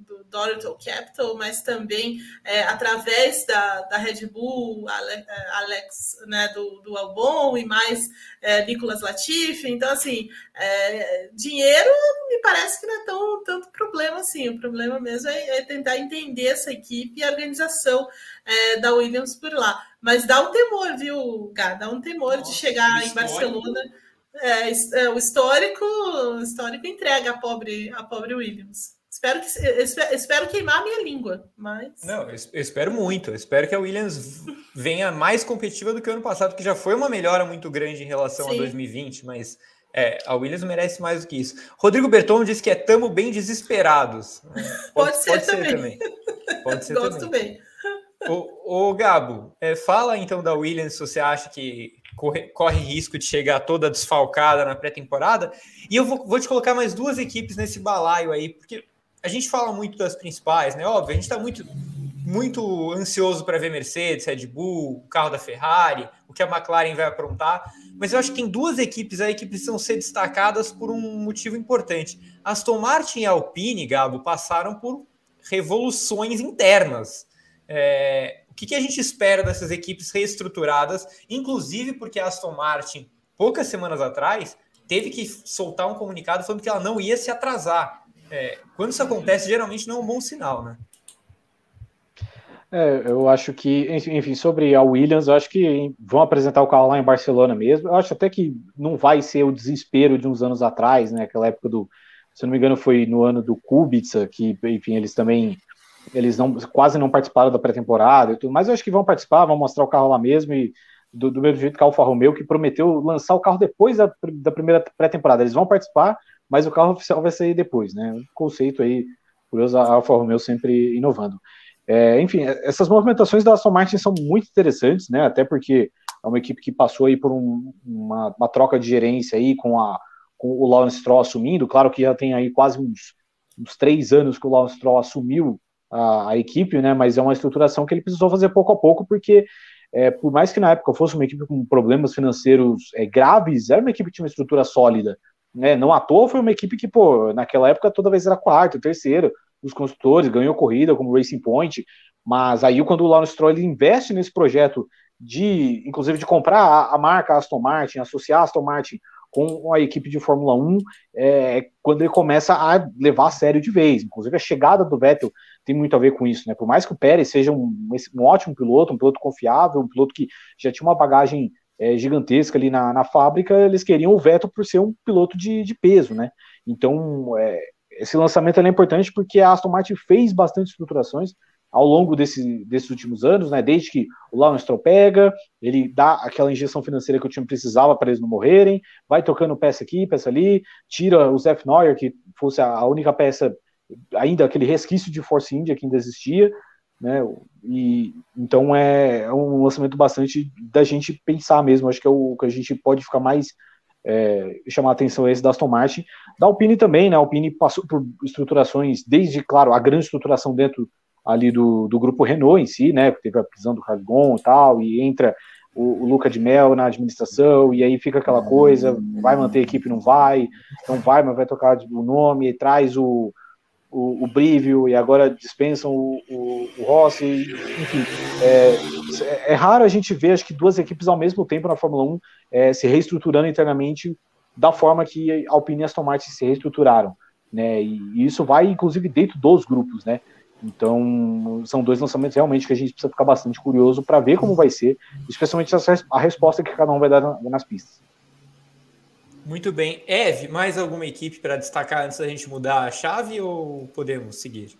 do Dorothy Capital, mas também é, através da, da Red Bull, é, Alex né, do, do Albon e mais é, Nicolas Latifi. Então, assim, é, dinheiro me parece que não é tão, tanto problema assim. O problema mesmo é, é tentar entender essa equipe e a organização é, da Williams por lá. Mas dá um temor, viu, Gá? Dá um temor Nossa, de chegar em Barcelona. É, é, o histórico, o histórico entrega a pobre, a pobre Williams. Espero, que, espero, espero queimar a minha língua, mas. Não, eu espero muito. Eu espero que a Williams venha mais competitiva do que o ano passado, que já foi uma melhora muito grande em relação Sim. a 2020, mas é, a Williams merece mais do que isso. Rodrigo Berton disse que é tamo bem desesperados. Pode, pode, ser, pode também. ser, também. Pode ser Gosto também. bem. Gabo, é, fala então da Williams se você acha que corre, corre risco de chegar toda desfalcada na pré-temporada. E eu vou, vou te colocar mais duas equipes nesse balaio aí, porque a gente fala muito das principais, né? Óbvio, a gente está muito, muito ansioso para ver Mercedes, Red Bull, o carro da Ferrari, o que a McLaren vai aprontar. Mas eu acho que tem duas equipes aí que precisam ser destacadas por um motivo importante. Aston Martin e Alpine, Gabo, passaram por revoluções internas. É, o que, que a gente espera dessas equipes reestruturadas, inclusive porque a Aston Martin, poucas semanas atrás, teve que soltar um comunicado falando que ela não ia se atrasar. É, quando isso acontece, geralmente não é um bom sinal, né? É, eu acho que, enfim, sobre a Williams, eu acho que vão apresentar o carro lá em Barcelona mesmo. Eu acho até que não vai ser o desespero de uns anos atrás, né? Aquela época do, se não me engano, foi no ano do Kubica, que, enfim, eles também eles não quase não participaram da pré-temporada e tudo, mas eu acho que vão participar, vão mostrar o carro lá mesmo e do, do mesmo jeito que a Alfa Romeo, que prometeu lançar o carro depois da, da primeira pré-temporada. Eles vão participar, mas o carro oficial vai sair depois, né? Um conceito aí, curioso, a Alfa Romeo sempre inovando. É, enfim, essas movimentações da Aston Martin são muito interessantes, né? Até porque é uma equipe que passou aí por um, uma, uma, troca de gerência aí com, a, com o Lawrence Stroll assumindo. Claro que já tem aí quase uns, uns três anos que o Lawrence Stroll assumiu a, a, equipe, né? Mas é uma estruturação que ele precisou fazer pouco a pouco, porque é, por mais que na época fosse uma equipe com problemas financeiros é, graves, era uma equipe que tinha uma estrutura sólida. Né? Não à toa foi uma equipe que, pô, naquela época toda vez era quarto, terceiro, dos construtores, ganhou corrida como Racing Point, mas aí quando o Lawrence Stroll investe nesse projeto de, inclusive, de comprar a, a marca Aston Martin, associar a Aston Martin com a equipe de Fórmula 1 é, quando ele começa a levar a sério de vez. Inclusive, a chegada do Vettel tem muito a ver com isso, né? Por mais que o Pérez seja um, um ótimo piloto, um piloto confiável, um piloto que já tinha uma bagagem é, gigantesca ali na, na fábrica, eles queriam o Vettel por ser um piloto de, de peso, né? Então, é, esse lançamento é importante porque a Aston Martin fez bastante estruturações ao longo desse, desses últimos anos, né? Desde que o Lawrence pega, ele dá aquela injeção financeira que o time precisava para eles não morrerem, vai tocando peça aqui, peça ali, tira o Zef Neuer, que fosse a única peça, ainda aquele resquício de Force India que ainda existia, né? E então é, é um lançamento bastante da gente pensar mesmo. Acho que é o que a gente pode ficar mais é, chamar a atenção esse da Aston Martin. Da Alpine também, né? A Alpine passou por estruturações, desde, claro, a grande estruturação dentro ali do, do grupo Renault em si, né? Teve a prisão do Cargon e tal, e entra o, o Luca de Mel na administração, e aí fica aquela coisa, vai manter a equipe, não vai, não vai, mas vai tocar o nome, traz o, o, o Brivio, e agora dispensam o, o, o Rossi, enfim, é, é, raro a gente ver, acho que duas equipes ao mesmo tempo na Fórmula 1 é, se reestruturando internamente da forma que a Alpine e Aston Martin se reestruturaram, né, e isso vai, inclusive, dentro dos grupos, né, então, são dois lançamentos realmente que a gente precisa ficar bastante curioso para ver como vai ser, especialmente a resposta que cada um vai dar nas pistas. Muito bem. Eve, mais alguma equipe para destacar antes da gente mudar a chave ou podemos seguir?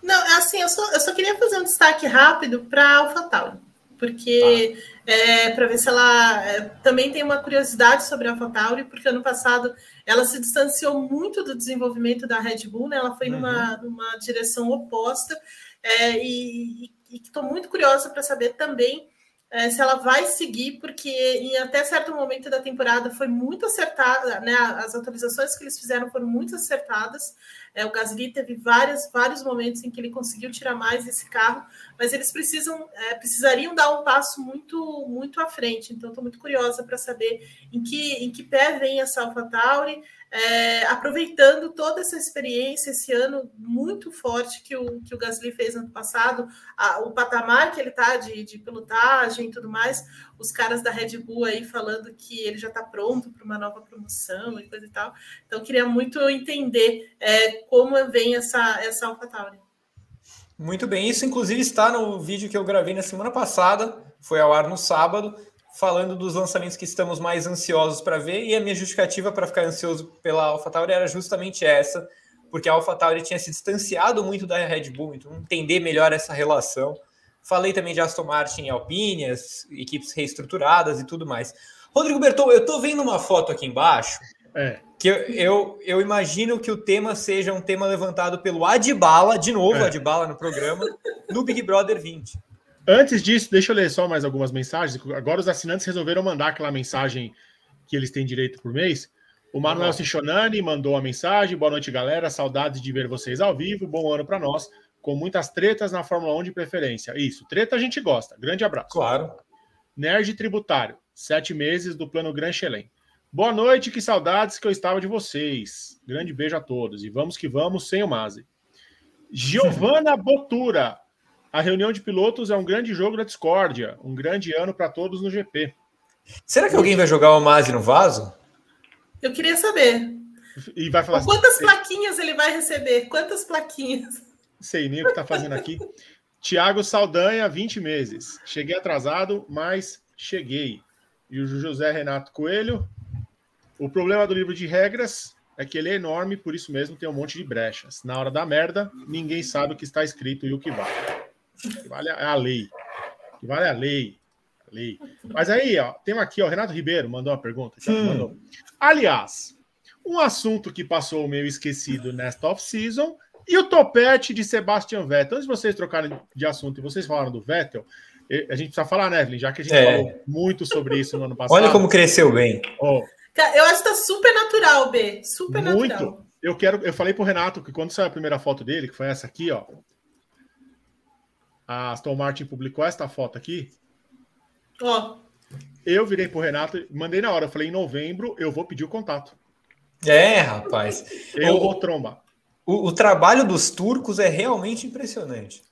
Não, é assim, eu só, eu só queria fazer um destaque rápido para a AlphaTauri, porque tá. é, para ver se ela é, também tem uma curiosidade sobre a AlphaTauri, porque ano passado ela se distanciou muito do desenvolvimento da Red Bull, né? Ela foi uhum. numa, numa direção oposta é, e estou muito curiosa para saber também é, se ela vai seguir, porque em até certo momento da temporada foi muito acertada, né? As atualizações que eles fizeram foram muito acertadas. É, o Gasly teve várias, vários momentos em que ele conseguiu tirar mais esse carro, mas eles precisam é, precisariam dar um passo muito muito à frente. Então, estou muito curiosa para saber em que, em que pé vem essa AlphaTauri é, aproveitando toda essa experiência esse ano muito forte que o, que o Gasly fez ano passado, a, o patamar que ele está de, de pilotagem e tudo mais, os caras da Red Bull aí falando que ele já está pronto para uma nova promoção e coisa e tal. Então, queria muito entender é, como vem essa, essa AlphaTauri. Muito bem, isso inclusive está no vídeo que eu gravei na semana passada, foi ao ar no sábado falando dos lançamentos que estamos mais ansiosos para ver, e a minha justificativa para ficar ansioso pela AlphaTauri era justamente essa, porque a AlphaTauri tinha se distanciado muito da Red Bull, então entender melhor essa relação. Falei também de Aston Martin e Alpine, as equipes reestruturadas e tudo mais. Rodrigo Berton, eu estou vendo uma foto aqui embaixo, é. que eu, eu, eu, imagino que o tema seja um tema levantado pelo Adbala, de novo é. Adbala no programa, no Big Brother 20. Antes disso, deixa eu ler só mais algumas mensagens. Agora os assinantes resolveram mandar aquela mensagem que eles têm direito por mês. O Manuel Cichonani mandou a mensagem. Boa noite, galera. Saudades de ver vocês ao vivo. Bom ano para nós. Com muitas tretas na Fórmula 1 de preferência. Isso, treta a gente gosta. Grande abraço. Claro. Nerd Tributário. Sete meses do plano Gran Chelem. Boa noite, que saudades que eu estava de vocês. Grande beijo a todos. E vamos que vamos sem o Maze. Giovana Botura. A reunião de pilotos é um grande jogo da discórdia, um grande ano para todos no GP. Será que alguém vai jogar o Masi no vaso? Eu queria saber. E vai falar Quantas assim, plaquinhas ele vai receber? Quantas plaquinhas? Sei nem o que está fazendo aqui. Tiago Saldanha, 20 meses. Cheguei atrasado, mas cheguei. E o José Renato Coelho. O problema do livro de regras é que ele é enorme, por isso mesmo tem um monte de brechas. Na hora da merda, ninguém sabe o que está escrito e o que vai. Que vale a, a lei. Que vale a lei. A lei. Mas aí, ó, tem aqui, ó, Renato Ribeiro mandou uma pergunta. Mandou. Aliás, um assunto que passou meio esquecido nesta off-season e o topete de Sebastian Vettel. Antes de vocês trocarem de assunto e vocês falaram do Vettel, a gente precisa falar, né, Evelyn? Já que a gente é. falou muito sobre isso no ano passado. Olha como cresceu bem. Oh. Eu acho que tá super natural, B. Super muito. natural. Eu quero, eu falei pro Renato que quando saiu a primeira foto dele, que foi essa aqui, ó, a Aston Martin publicou esta foto aqui. Ó. Oh. Eu virei pro Renato, mandei na hora, eu falei, em novembro eu vou pedir o contato. É, rapaz. Eu o, vou trombar. O, o, trabalho dos turcos é realmente impressionante.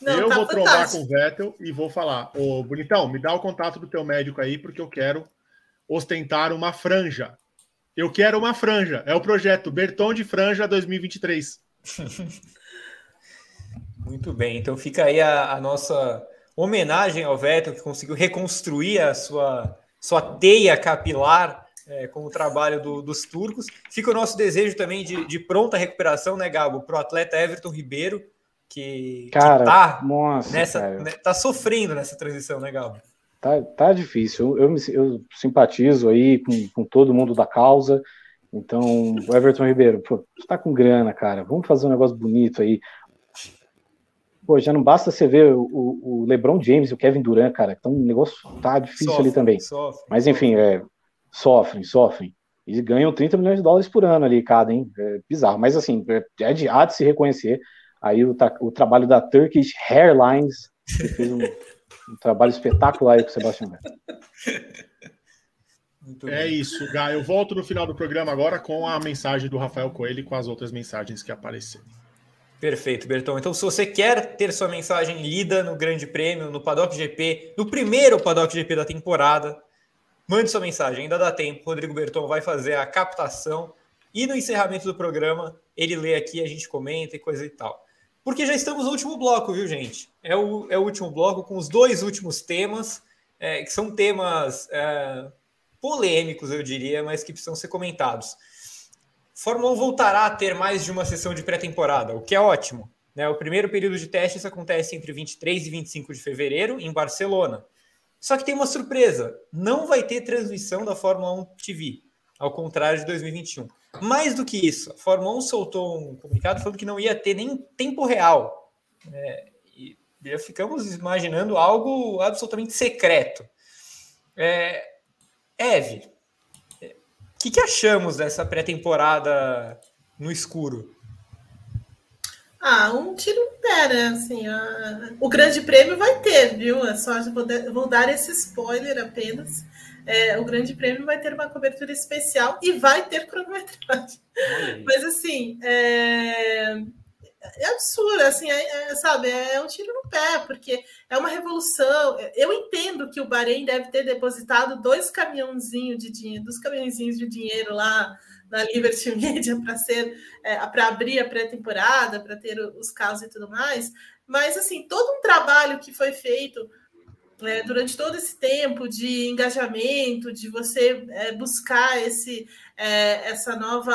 Não, eu tá vou fantástico. trombar com o Vettel e vou falar, ô bonitão, me dá o contato do teu médico aí, porque eu quero ostentar uma franja. Eu quero uma franja. É o projeto Berton de Franja 2023. Muito bem, então fica aí a, a nossa homenagem ao Vettel, que conseguiu reconstruir a sua, sua teia capilar é, com o trabalho do, dos turcos. Fica o nosso desejo também de, de pronta recuperação, né, Gabo, para o atleta Everton Ribeiro, que, cara, que tá, nossa, nessa, cara. Né, tá sofrendo nessa transição, né, Gabo? Tá, tá difícil. Eu, eu, eu simpatizo aí com, com todo mundo da causa. Então, Everton Ribeiro, pô, você tá com grana, cara. Vamos fazer um negócio bonito aí. Pô, já não basta você ver o, o LeBron James e o Kevin Durant, cara. Então o negócio tá difícil sofre, ali também. Sofre, Mas enfim, é, sofrem, sofrem. E ganham 30 milhões de dólares por ano ali, cada, hein? É bizarro. Mas assim, é, é de, há de se reconhecer aí o, o trabalho da Turkish Airlines, que fez um, um trabalho espetacular aí com o Sebastião É isso, Gá. Eu volto no final do programa agora com a mensagem do Rafael Coelho e com as outras mensagens que apareceram. Perfeito, Berton. Então, se você quer ter sua mensagem lida no Grande Prêmio, no Paddock GP, no primeiro Paddock GP da temporada, mande sua mensagem, ainda dá tempo. Rodrigo Berton vai fazer a captação e no encerramento do programa ele lê aqui, a gente comenta e coisa e tal. Porque já estamos no último bloco, viu, gente? É o, é o último bloco com os dois últimos temas, é, que são temas é, polêmicos, eu diria, mas que precisam ser comentados. Fórmula 1 voltará a ter mais de uma sessão de pré-temporada, o que é ótimo. Né? O primeiro período de testes acontece entre 23 e 25 de fevereiro, em Barcelona. Só que tem uma surpresa: não vai ter transmissão da Fórmula 1 TV, ao contrário de 2021. Mais do que isso, a Fórmula 1 soltou um comunicado falando que não ia ter nem tempo real. É, e ficamos imaginando algo absolutamente secreto. É, Eve, que, que achamos dessa pré-temporada no escuro? Ah, um tiro né? Assim, a... o grande prêmio vai ter, viu? É só vou, vou dar esse spoiler apenas. É, o grande prêmio vai ter uma cobertura especial e vai ter cronometragem. Mas assim, é, é absurdo, assim, é, é, sabe? É um tiro no pé, porque é uma revolução. Eu entendo que o Bahrein deve ter depositado dois caminhãozinhos de dinheiro, dos caminhãozinhos de dinheiro lá na Liberty Media para ser é, para abrir a pré-temporada, para ter os carros e tudo mais. Mas assim, todo um trabalho que foi feito é, durante todo esse tempo de engajamento, de você é, buscar esse, é, essa nova.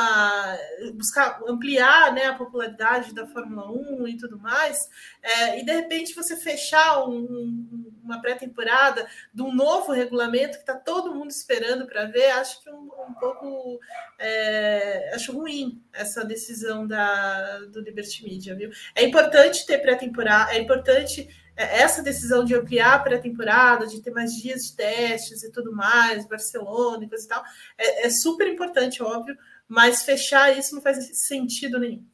buscar ampliar né, a popularidade da Fórmula 1 e tudo mais, é, e de repente você fechar um, uma pré-temporada de um novo regulamento que está todo mundo esperando para ver, acho que um, um pouco. É, acho ruim essa decisão da, do Liberty Media, viu? É importante ter pré-temporada, é importante é, essa decisão de ampliar a pré-temporada, de ter mais dias de testes e tudo mais, Barcelona e coisa e tal, é, é, super importante, óbvio, mas fechar isso não faz sentido nenhum.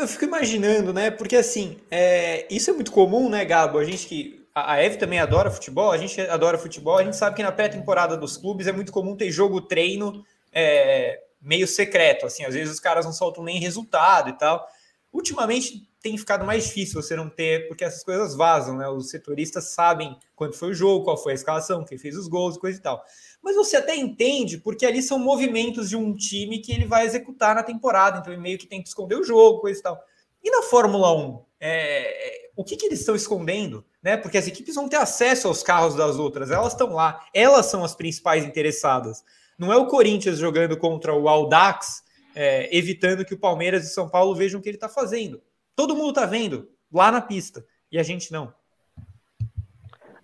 Eu fico imaginando, né? Porque assim, é, isso é muito comum, né, Gabo? A gente que. A Eve também adora futebol, a gente adora futebol, a gente sabe que na pré-temporada dos clubes é muito comum ter jogo-treino é, meio secreto, assim, às vezes os caras não soltam nem resultado e tal. Ultimamente tem ficado mais difícil você não ter, porque essas coisas vazam, né? Os setoristas sabem quando foi o jogo, qual foi a escalação, quem fez os gols, coisa e tal. Mas você até entende, porque ali são movimentos de um time que ele vai executar na temporada, então ele meio que tem que esconder o jogo, coisa e tal. E na Fórmula 1, é, o que, que eles estão escondendo? Né? Porque as equipes vão ter acesso aos carros das outras, elas estão lá, elas são as principais interessadas. Não é o Corinthians jogando contra o Aldax, é, evitando que o Palmeiras e São Paulo vejam o que ele está fazendo. Todo mundo está vendo lá na pista e a gente não.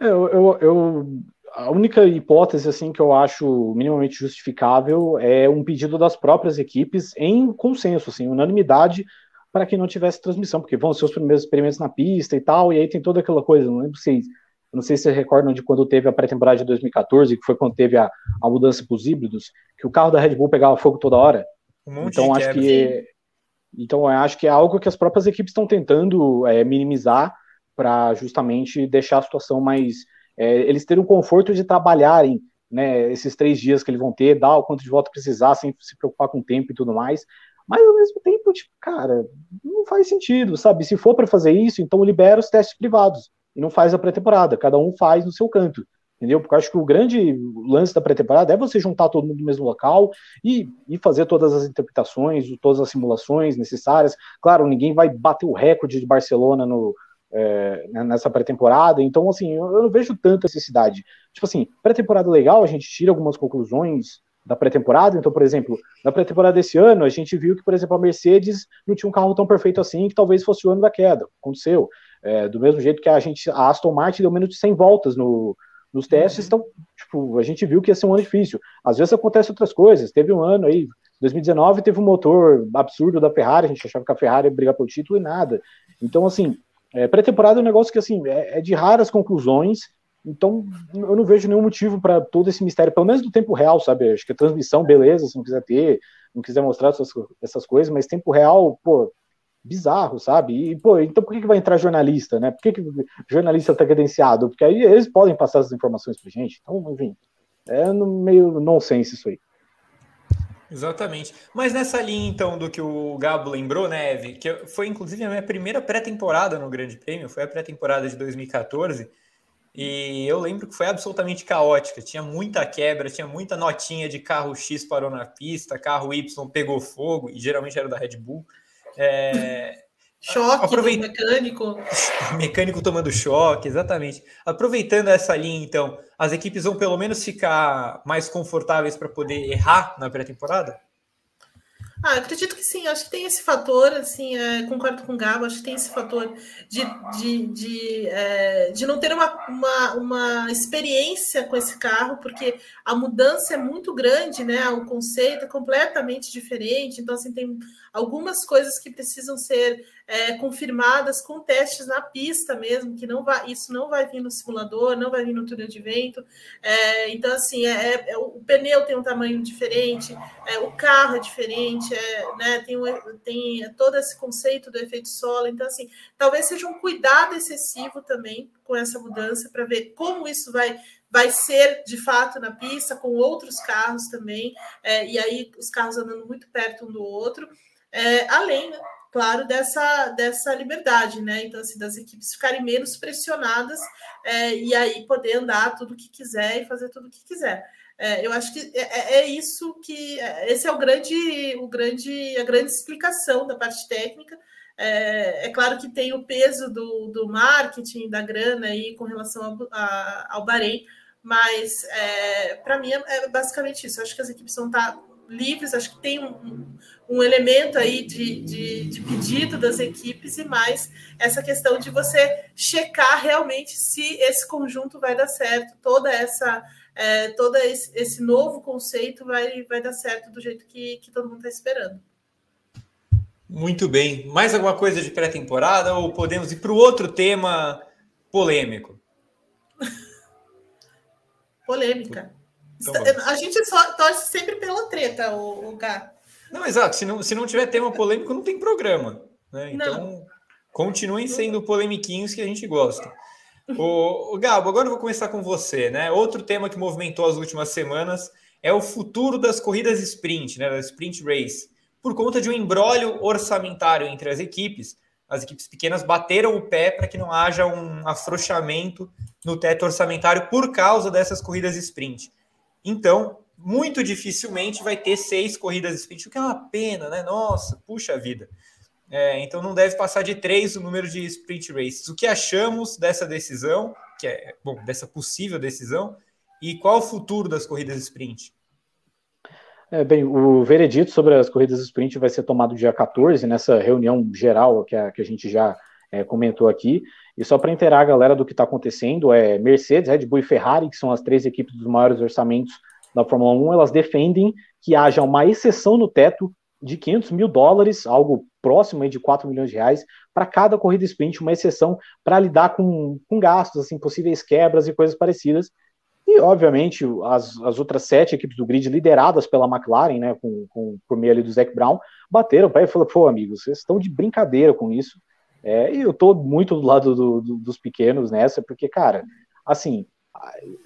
É, eu, eu, eu, a única hipótese assim que eu acho minimamente justificável é um pedido das próprias equipes em consenso, assim, unanimidade para que não tivesse transmissão, porque vão ser os primeiros experimentos na pista e tal, e aí tem toda aquela coisa, não lembro se não sei se vocês recordam de quando teve a pré-temporada de 2014, que foi quando teve a, a mudança para os híbridos, que o carro da Red Bull pegava fogo toda hora. Um então acho que então, eu acho que é algo que as próprias equipes estão tentando é, minimizar para justamente deixar a situação mais. É, eles terem o conforto de trabalharem né, esses três dias que eles vão ter, dar o quanto de volta precisar, sem se preocupar com o tempo e tudo mais. Mas ao mesmo tempo, tipo, cara, não faz sentido, sabe? Se for para fazer isso, então libera os testes privados e não faz a pré-temporada. Cada um faz no seu canto entendeu? Porque eu acho que o grande lance da pré-temporada é você juntar todo mundo no mesmo local e, e fazer todas as interpretações, todas as simulações necessárias. Claro, ninguém vai bater o recorde de Barcelona no, é, né, nessa pré-temporada, então, assim, eu, eu, não vejo tanta necessidade. Tipo assim, pré-temporada legal, a gente tira algumas conclusões da pré-temporada, então, por exemplo, na pré-temporada desse ano, a gente viu que, por exemplo, a Mercedes não tinha um carro tão perfeito assim, que talvez fosse o ano da queda, aconteceu. É, do mesmo jeito que a gente, a Aston Martin deu menos de 100 voltas no, nos testes, então, tipo, a gente viu que ia ser um ano difícil. Às vezes acontece outras coisas. Teve um ano aí, 2019, teve um motor absurdo da Ferrari, a gente achava que a Ferrari ia brigar pelo título e nada. Então, assim, é, pré-temporada é um negócio que, assim, é, é, de raras conclusões, então eu não vejo nenhum motivo para todo esse mistério, pelo menos do tempo real, sabe? Acho que a transmissão, beleza, se não quiser ter, não quiser mostrar essas, essas coisas, mas tempo real, pô, bizarro, sabe? E, pô, então por que, que vai entrar jornalista, né? Por que, que jornalista está credenciado? Porque aí eles podem passar essas informações pra gente. Então, enfim, é meio nonsense isso aí. Exatamente. Mas nessa linha, então, do que o Gabo lembrou, né, Eve, que foi inclusive a minha primeira pré-temporada no Grande Prêmio, foi a pré-temporada de 2014, e eu lembro que foi absolutamente caótica. Tinha muita quebra, tinha muita notinha de carro X parou na pista, carro Y pegou fogo, e geralmente era da Red Bull. É, choque aproveita... mecânico. mecânico tomando choque, exatamente. Aproveitando essa linha, então, as equipes vão pelo menos ficar mais confortáveis para poder errar na pré-temporada? Ah, acredito que sim, acho que tem esse fator, assim, é, concordo com o Gabo, acho que tem esse fator de, de, de, é, de não ter uma, uma, uma experiência com esse carro, porque a mudança é muito grande, né? O conceito é completamente diferente, então assim, tem algumas coisas que precisam ser é, confirmadas com testes na pista mesmo, que não vai, isso não vai vir no simulador, não vai vir no túnel de vento. É, então, assim, é, é, é o pneu tem um tamanho diferente, é, o carro é diferente, né, tem, tem todo esse conceito do efeito solo. Então, assim, talvez seja um cuidado excessivo também com essa mudança para ver como isso vai vai ser de fato na pista com outros carros também, é, e aí os carros andando muito perto um do outro, é, além claro, dessa, dessa liberdade, né? Então, assim, das equipes ficarem menos pressionadas é, e aí poder andar tudo que quiser e fazer tudo que quiser. É, eu acho que é, é, é isso que é, esse é o grande, o grande, a grande explicação da parte técnica. É, é claro que tem o peso do, do marketing, da grana aí com relação ao, a, ao Bahrein, mas para mim é, basicamente isso. Eu acho que as equipes vão estar livres, acho que tem um elemento aí de, de, de, pedido das equipes e mais essa questão de você checar realmente se esse conjunto vai dar certo, toda essa é, todo esse, esse, novo conceito vai, vai dar certo do jeito que, que todo mundo está esperando. Muito bem. Mais alguma coisa de pré-temporada ou podemos ir para o outro tema polêmico? Polêmica. Então, a gente só torce sempre pela treta, o, o Gá. Não, exato. Se não, se não tiver tema polêmico, não tem programa. Né? Então, não. continuem sendo polemiquinhos que a gente gosta. O, o Gabo, agora eu vou começar com você, né? Outro tema que movimentou as últimas semanas é o futuro das corridas sprint, né? Da sprint race. Por conta de um embrólio orçamentário entre as equipes, as equipes pequenas bateram o pé para que não haja um afrouxamento no teto orçamentário por causa dessas corridas sprint. Então, muito dificilmente vai ter seis corridas sprint, o que é uma pena, né? Nossa, puxa vida. É, então não deve passar de três o número de sprint races. O que achamos dessa decisão, que é bom, dessa possível decisão, e qual o futuro das corridas sprint? É, bem, o veredito sobre as corridas sprint vai ser tomado dia 14, nessa reunião geral que a, que a gente já é, comentou aqui. E só para inteirar a galera do que está acontecendo, é Mercedes, Red Bull e Ferrari, que são as três equipes dos maiores orçamentos da Fórmula 1, elas defendem que haja uma exceção no teto de 500 mil dólares, algo próximo de 4 milhões de reais, para cada corrida sprint, uma exceção para lidar com, com gastos, assim, possíveis quebras e coisas parecidas. E, obviamente, as, as outras sete equipes do grid, lideradas pela McLaren, né, com, com, por meio ali do Zac Brown, bateram o pé e falaram, pô, amigos, vocês estão de brincadeira com isso. É, e eu tô muito do lado do, do, dos pequenos nessa, porque, cara, assim,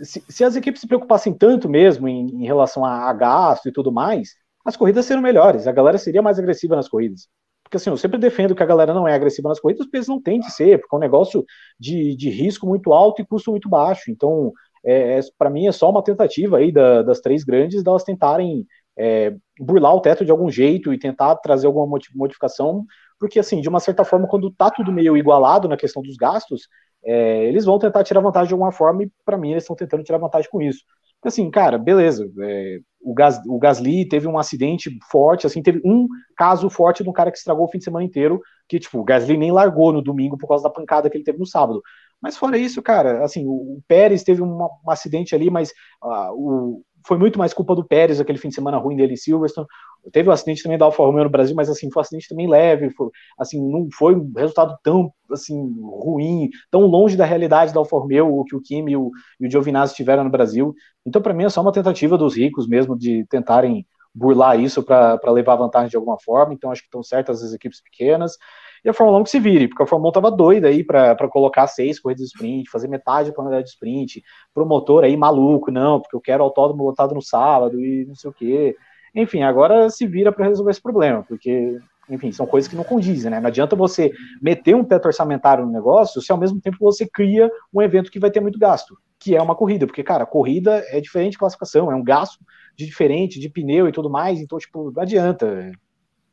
se, se, as equipes se preocupassem tanto mesmo em, em relação a, a, gasto e tudo mais, as corridas seriam melhores, a galera seria mais agressiva nas corridas. Porque assim, eu sempre defendo que a galera não é agressiva nas corridas, porque eles não têm de ser, porque é um negócio de, de risco muito alto e custo muito baixo. Então, é, é para mim é só uma tentativa aí da, das três grandes delas tentarem é, burlar o teto de algum jeito e tentar trazer alguma modificação porque, assim, de uma certa forma, quando tá tudo meio igualado na questão dos gastos, é, eles vão tentar tirar vantagem de alguma forma, e para mim eles estão tentando tirar vantagem com isso. Assim, cara, beleza. É, o, Gas, o Gasly teve um acidente forte, assim, teve um caso forte de um cara que estragou o fim de semana inteiro, que, tipo, o Gasly nem largou no domingo por causa da pancada que ele teve no sábado. Mas fora isso, cara, assim, o, o Pérez teve uma, um acidente ali, mas uh, o, foi muito mais culpa do Pérez, aquele fim de semana ruim dele em Silverstone. Teve um acidente também da Alfa Romeo no Brasil, mas assim, foi um acidente também leve, foi, assim, não foi um resultado tão assim ruim, tão longe da realidade da Alfa Romeo, o que o Kimi e o, e o Giovinazzi tiveram no Brasil. Então, para mim, é só uma tentativa dos ricos mesmo de tentarem burlar isso para levar vantagem de alguma forma. Então, acho que estão certas as equipes pequenas e a Fórmula 1 que se vire, porque a Fórmula 1 tava doida aí para colocar seis corridas de sprint, fazer metade da quantidade de sprint, promotor aí maluco, não, porque eu quero autódromo lotado no sábado e não sei o quê. Enfim, agora se vira para resolver esse problema, porque, enfim, são coisas que não condizem, né? Não adianta você meter um teto orçamentário no negócio se ao mesmo tempo você cria um evento que vai ter muito gasto, que é uma corrida, porque, cara, corrida é diferente de classificação, é um gasto de diferente, de pneu e tudo mais, então, tipo, não adianta.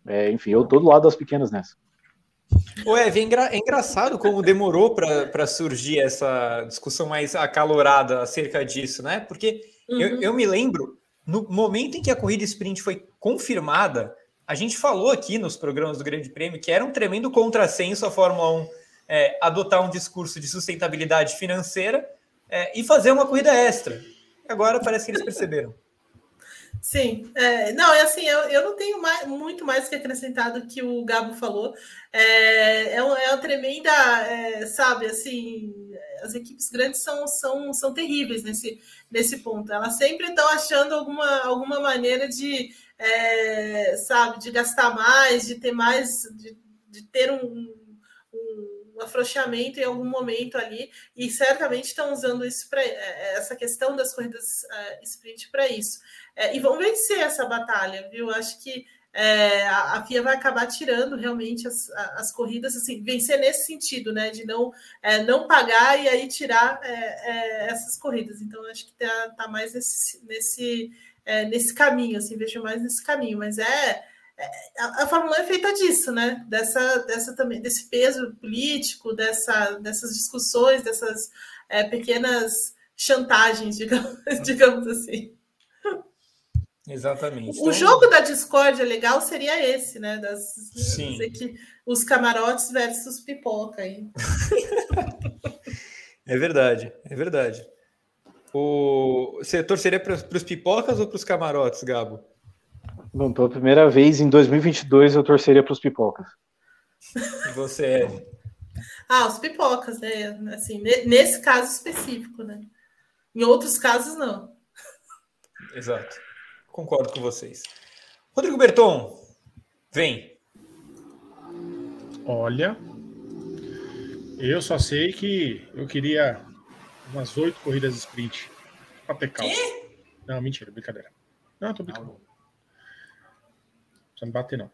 É, enfim, eu tô do lado das pequenas nessa. Ev, é, engra é engraçado como demorou para surgir essa discussão mais acalorada acerca disso, né? Porque uhum. eu, eu me lembro, no momento em que a corrida sprint foi confirmada, a gente falou aqui nos programas do Grande Prêmio que era um tremendo contrassenso a Fórmula 1 é, adotar um discurso de sustentabilidade financeira é, e fazer uma corrida extra. Agora parece que eles perceberam. Sim, é, não, é assim, eu, eu não tenho mais, muito mais que acrescentar do que o Gabo falou. É, é, uma, é uma tremenda, é, sabe, assim, as equipes grandes são, são, são terríveis nesse, nesse ponto. Elas sempre estão achando alguma, alguma maneira de, é, sabe, de gastar mais, de ter mais, de, de ter um, um um afrouxamento em algum momento ali, e certamente estão usando isso para é, essa questão das corridas uh, sprint para isso. É, e vão vencer essa batalha, viu? Acho que é, a, FIA vai acabar tirando realmente as, as corridas, assim, vencer nesse sentido, né? De não, é, não pagar e aí tirar é, é essas corridas. Então, acho que está tá mais nesse, nesse, é, nesse caminho, assim, vejo mais nesse caminho, mas é a, a Fórmula 1 é feita disso, né? Dessa, dessa também, desse peso político, dessa, dessas discussões, dessas é, pequenas chantagens, digamos, digamos assim. Exatamente. O então... jogo da discórdia legal seria esse, né? Das, Sim. Os camarotes versus pipoca aí. é verdade, é verdade. O... Você torceria para os pipocas ou para os camarotes, Gabo? Bom, pela primeira vez em 2022 eu torceria para os pipocas. E você é? Ah, os pipocas, né? Assim, nesse caso específico, né? Em outros casos, não. Exato. Concordo com vocês. Rodrigo Berton, vem. Olha, eu só sei que eu queria umas oito corridas de sprint para ter calma. Não, mentira, brincadeira. Não, tô brincando precisa me bater, não.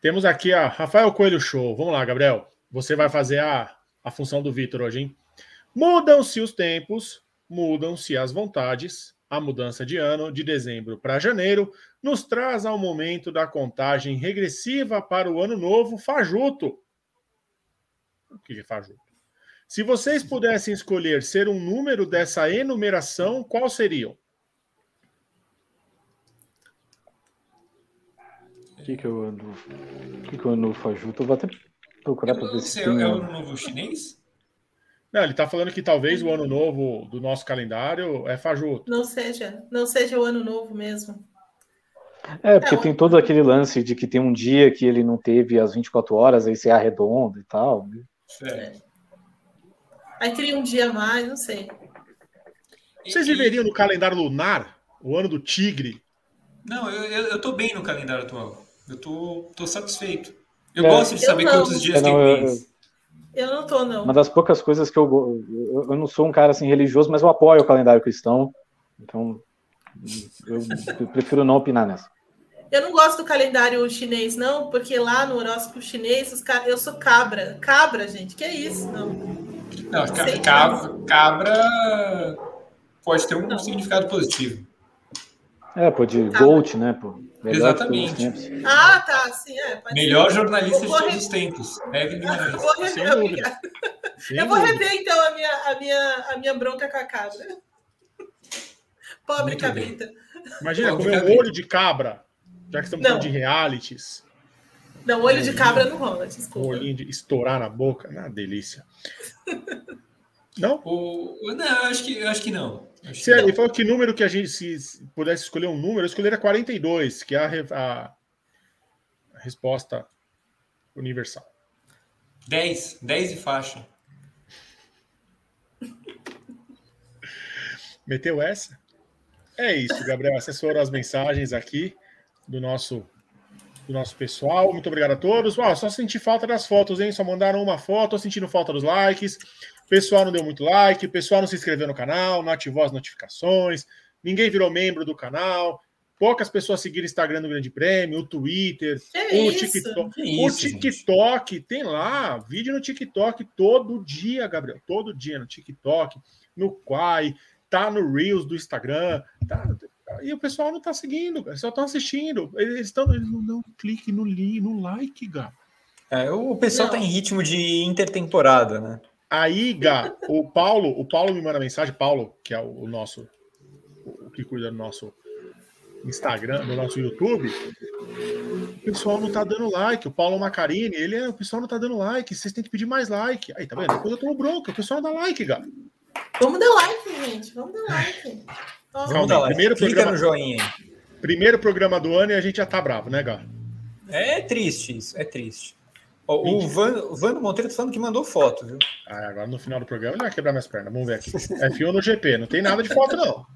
Temos aqui a Rafael Coelho Show. Vamos lá, Gabriel. Você vai fazer a, a função do Vitor hoje, hein? Mudam-se os tempos, mudam-se as vontades. A mudança de ano, de dezembro para janeiro, nos traz ao momento da contagem regressiva para o ano novo fajuto. O que é fajuto? Se vocês pudessem escolher ser um número dessa enumeração, qual seriam? que que eu ando? O que que eu ando fajuto? Eu vou até procurar para ver se tem... É o ano novo chinês? Não, ele está falando que talvez o ano novo do nosso calendário é fajuto. Não seja, não seja o ano novo mesmo. É, porque é, tem todo aquele lance de que tem um dia que ele não teve as 24 horas, aí você arredonda e tal. Né? É. Aí cria um dia a mais, não sei. Vocês viveriam no calendário lunar? O ano do tigre? Não, eu, eu, eu tô bem no calendário atual. Eu tô, tô satisfeito. Eu é, gosto de saber quantos dias tem mês. Eu, não tô, não. Uma das poucas coisas que eu, eu. Eu não sou um cara assim religioso, mas eu apoio o calendário cristão. Então, eu, eu prefiro não opinar nessa. Eu não gosto do calendário chinês, não, porque lá no horóscopo chinês, os car... eu sou cabra. Cabra, gente, que é isso? Não. Não, não cabra, cabra pode ter um não. significado positivo. É, pô, de tá. Gold, né, pô? Melhor Exatamente. Ah, tá, sim, é. Melhor ser. jornalista de todos os tempos. Evelyn Eu vou rever, eu vou rever então, a minha, a, minha, a minha bronca com a cabra. Pobre Muito cabrita. Bem. Imagina comer um olho de cabra, já que estamos falando de realities. Não, olho de cabra não rola, desculpa. Um olhinho de estourar na boca, na delícia. Não? O... Não, acho que, acho que não. Acho se que ele falou que número que a gente, se pudesse escolher um número, eu escolheria 42, que é a, a, resposta universal. 10, 10 e faixa. Meteu essa? É isso, Gabriel. Essas foram as mensagens aqui do nosso do nosso pessoal. Muito obrigado a todos. Uau, só senti falta das fotos, hein? Só mandaram uma foto, tô sentindo falta dos likes. O pessoal não deu muito like, o pessoal não se inscreveu no canal, não ativou as notificações, ninguém virou membro do canal. Poucas pessoas seguiram o Instagram do Grande Prêmio, o Twitter, que o isso? TikTok. Isso, o TikTok, gente? tem lá, vídeo no TikTok todo dia, Gabriel. Todo dia no TikTok, no Quai, tá no Reels do Instagram. Tá, e o pessoal não tá seguindo, eles só estão assistindo. Eles, estão, eles não dão clique no, no like, Gá. É, o pessoal não. tá em ritmo de intertemporada, né? Aí, Gá, o Paulo, o Paulo me manda mensagem, Paulo, que é o, o nosso, o que cuida do nosso Instagram, do nosso YouTube, o pessoal não tá dando like. O Paulo Macarini, ele é, o pessoal não tá dando like. Vocês têm que pedir mais like. Aí, tá vendo? Depois eu tô bronca. O pessoal não dá like, Gá. Vamos dar like, gente. Vamos dar like. Vamos dar like. Primeiro Clica programa... no joinha aí. Primeiro programa do ano e a gente já tá bravo, né, Gá? É triste isso, é triste. O Vando, Vando Monteiro tá falando que mandou foto, viu? Ah, agora no final do programa ele vai quebrar minhas pernas. Vamos ver aqui. F1 no GP, não tem nada de foto, não.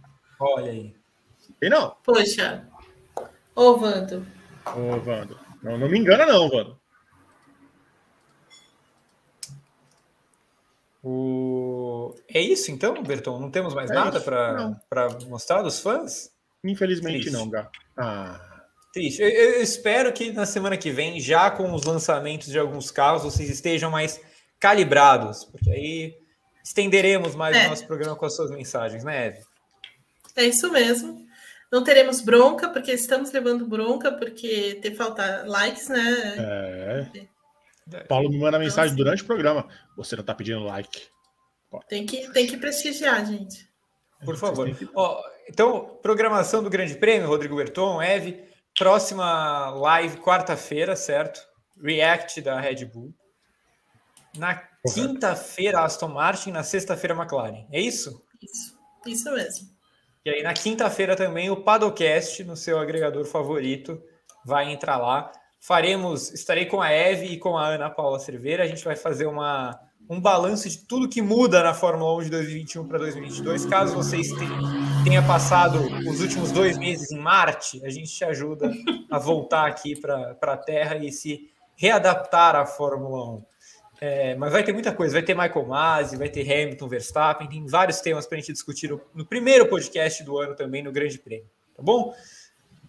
Olha aí. Tem não. Poxa. Ô, Vando. Ô, Vando. Não, não me engana, não, Vando. O... É isso então, Berton? Não temos mais é nada para mostrar dos fãs? Infelizmente Triste. não, Gá. Ah. Triste. Eu, eu, espero que na semana que vem, já com os lançamentos de alguns carros, vocês estejam mais calibrados, porque aí estenderemos mais é. o nosso programa com as suas mensagens, né, Eve? É isso mesmo. Não teremos bronca, porque estamos levando bronca, porque tem falta likes, né? É. Paulo me manda mensagem então, durante o programa. Você não está pedindo like. Tem que, tem que prestigiar, gente. Por favor. Ó, então, programação do Grande Prêmio, Rodrigo Berton, Eve. Próxima live, quarta-feira, certo? React da Red Bull. Na quinta-feira, Aston Martin. Na sexta-feira, McLaren. É isso? Isso, isso mesmo. E aí, na quinta-feira também, o Padocast, no seu agregador favorito, vai entrar lá faremos, estarei com a Eve e com a Ana Paula Cerveira. A gente vai fazer uma, um balanço de tudo que muda na Fórmula 1 de 2021 para 2022. Caso vocês tenham passado os últimos dois meses em Marte, a gente te ajuda a voltar aqui para a Terra e se readaptar à Fórmula 1. É, mas vai ter muita coisa, vai ter Michael Masi, vai ter Hamilton, Verstappen, tem vários temas para a gente discutir no, no primeiro podcast do ano também, no Grande Prêmio, tá bom?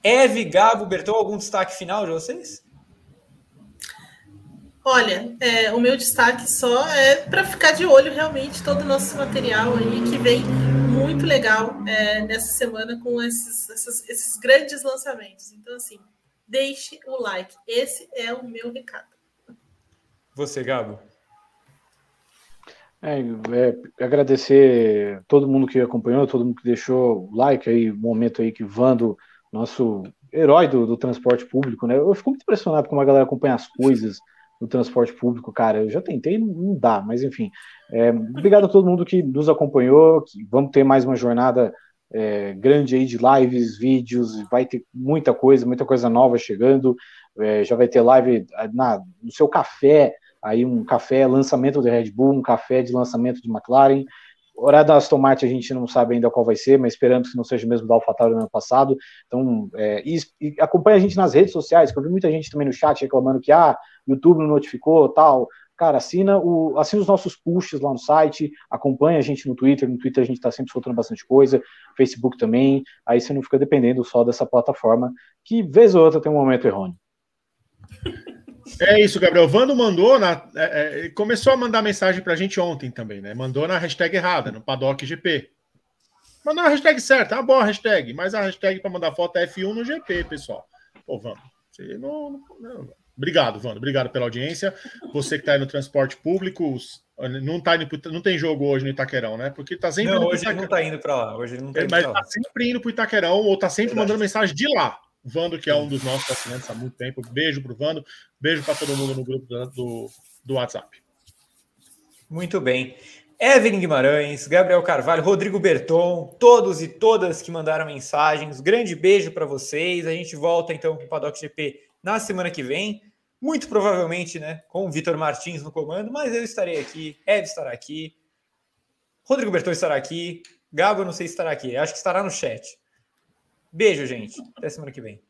Eve, Gabo, Bertão, algum destaque final de vocês? Olha, é, o meu destaque só é para ficar de olho realmente todo o nosso material aí que vem muito legal é, nessa semana com esses, esses, esses, grandes lançamentos. Então, assim, deixe o like. Esse é o meu recado. Você, Gabo? É, é, agradecer todo mundo que acompanhou, todo mundo que deixou o like aí, o momento aí que Vando, nosso herói do, do transporte público, né? Eu fico muito impressionado como a galera acompanha as coisas no transporte público, cara. Eu já tentei, não dá, mas enfim. É, obrigado a todo mundo que nos acompanhou. Que vamos ter mais uma jornada é, grande aí de lives, vídeos, vai ter muita coisa, muita coisa nova chegando. É, já vai ter live na, no seu café, aí um café lançamento de Red Bull, um café de lançamento de McLaren. Horário da Aston Martin a gente não sabe ainda qual vai ser, mas esperando que não seja o mesmo da AlphaTauri no ano passado. Então, é, e, e acompanha a gente nas redes sociais, que eu vi muita gente também no chat reclamando que ah, YouTube não notificou, tal. Cara, assina, o, assina os nossos posts lá no site, acompanha a gente no Twitter, no Twitter a gente está sempre soltando bastante coisa, Facebook também, aí você não fica dependendo só dessa plataforma, que vez ou outra tem um momento errôneo. É isso, Gabriel. Vando mandou na. É, é, começou a mandar mensagem pra gente ontem também, né? Mandou na hashtag errada, no Paddock GP. Mandou na hashtag certa, uma boa hashtag, mas a hashtag para mandar foto é F1 no GP, pessoal. Pô, vamos. Você não, não, Obrigado, Vando. Obrigado pela audiência. Você que está aí no transporte público, não, tá indo, não tem jogo hoje no Itaquerão, né? Porque tá sempre. Não, hoje ele não está indo para lá. Hoje ele não tá indo Mas está sempre indo para o Itaquerão ou está sempre Verdade. mandando mensagem de lá. Vando, que é um dos nossos assinantes há muito tempo. Beijo para o Vando. Beijo para todo mundo no grupo do, do WhatsApp. Muito bem. Evelyn Guimarães, Gabriel Carvalho, Rodrigo Berton, todos e todas que mandaram mensagens. Grande beijo para vocês. A gente volta então com o Paddock GP na semana que vem. Muito provavelmente, né, com o Vitor Martins no comando, mas eu estarei aqui, Eve estará aqui, Rodrigo Berton estará aqui, Gabo não sei se estará aqui, acho que estará no chat. Beijo, gente. Até semana que vem.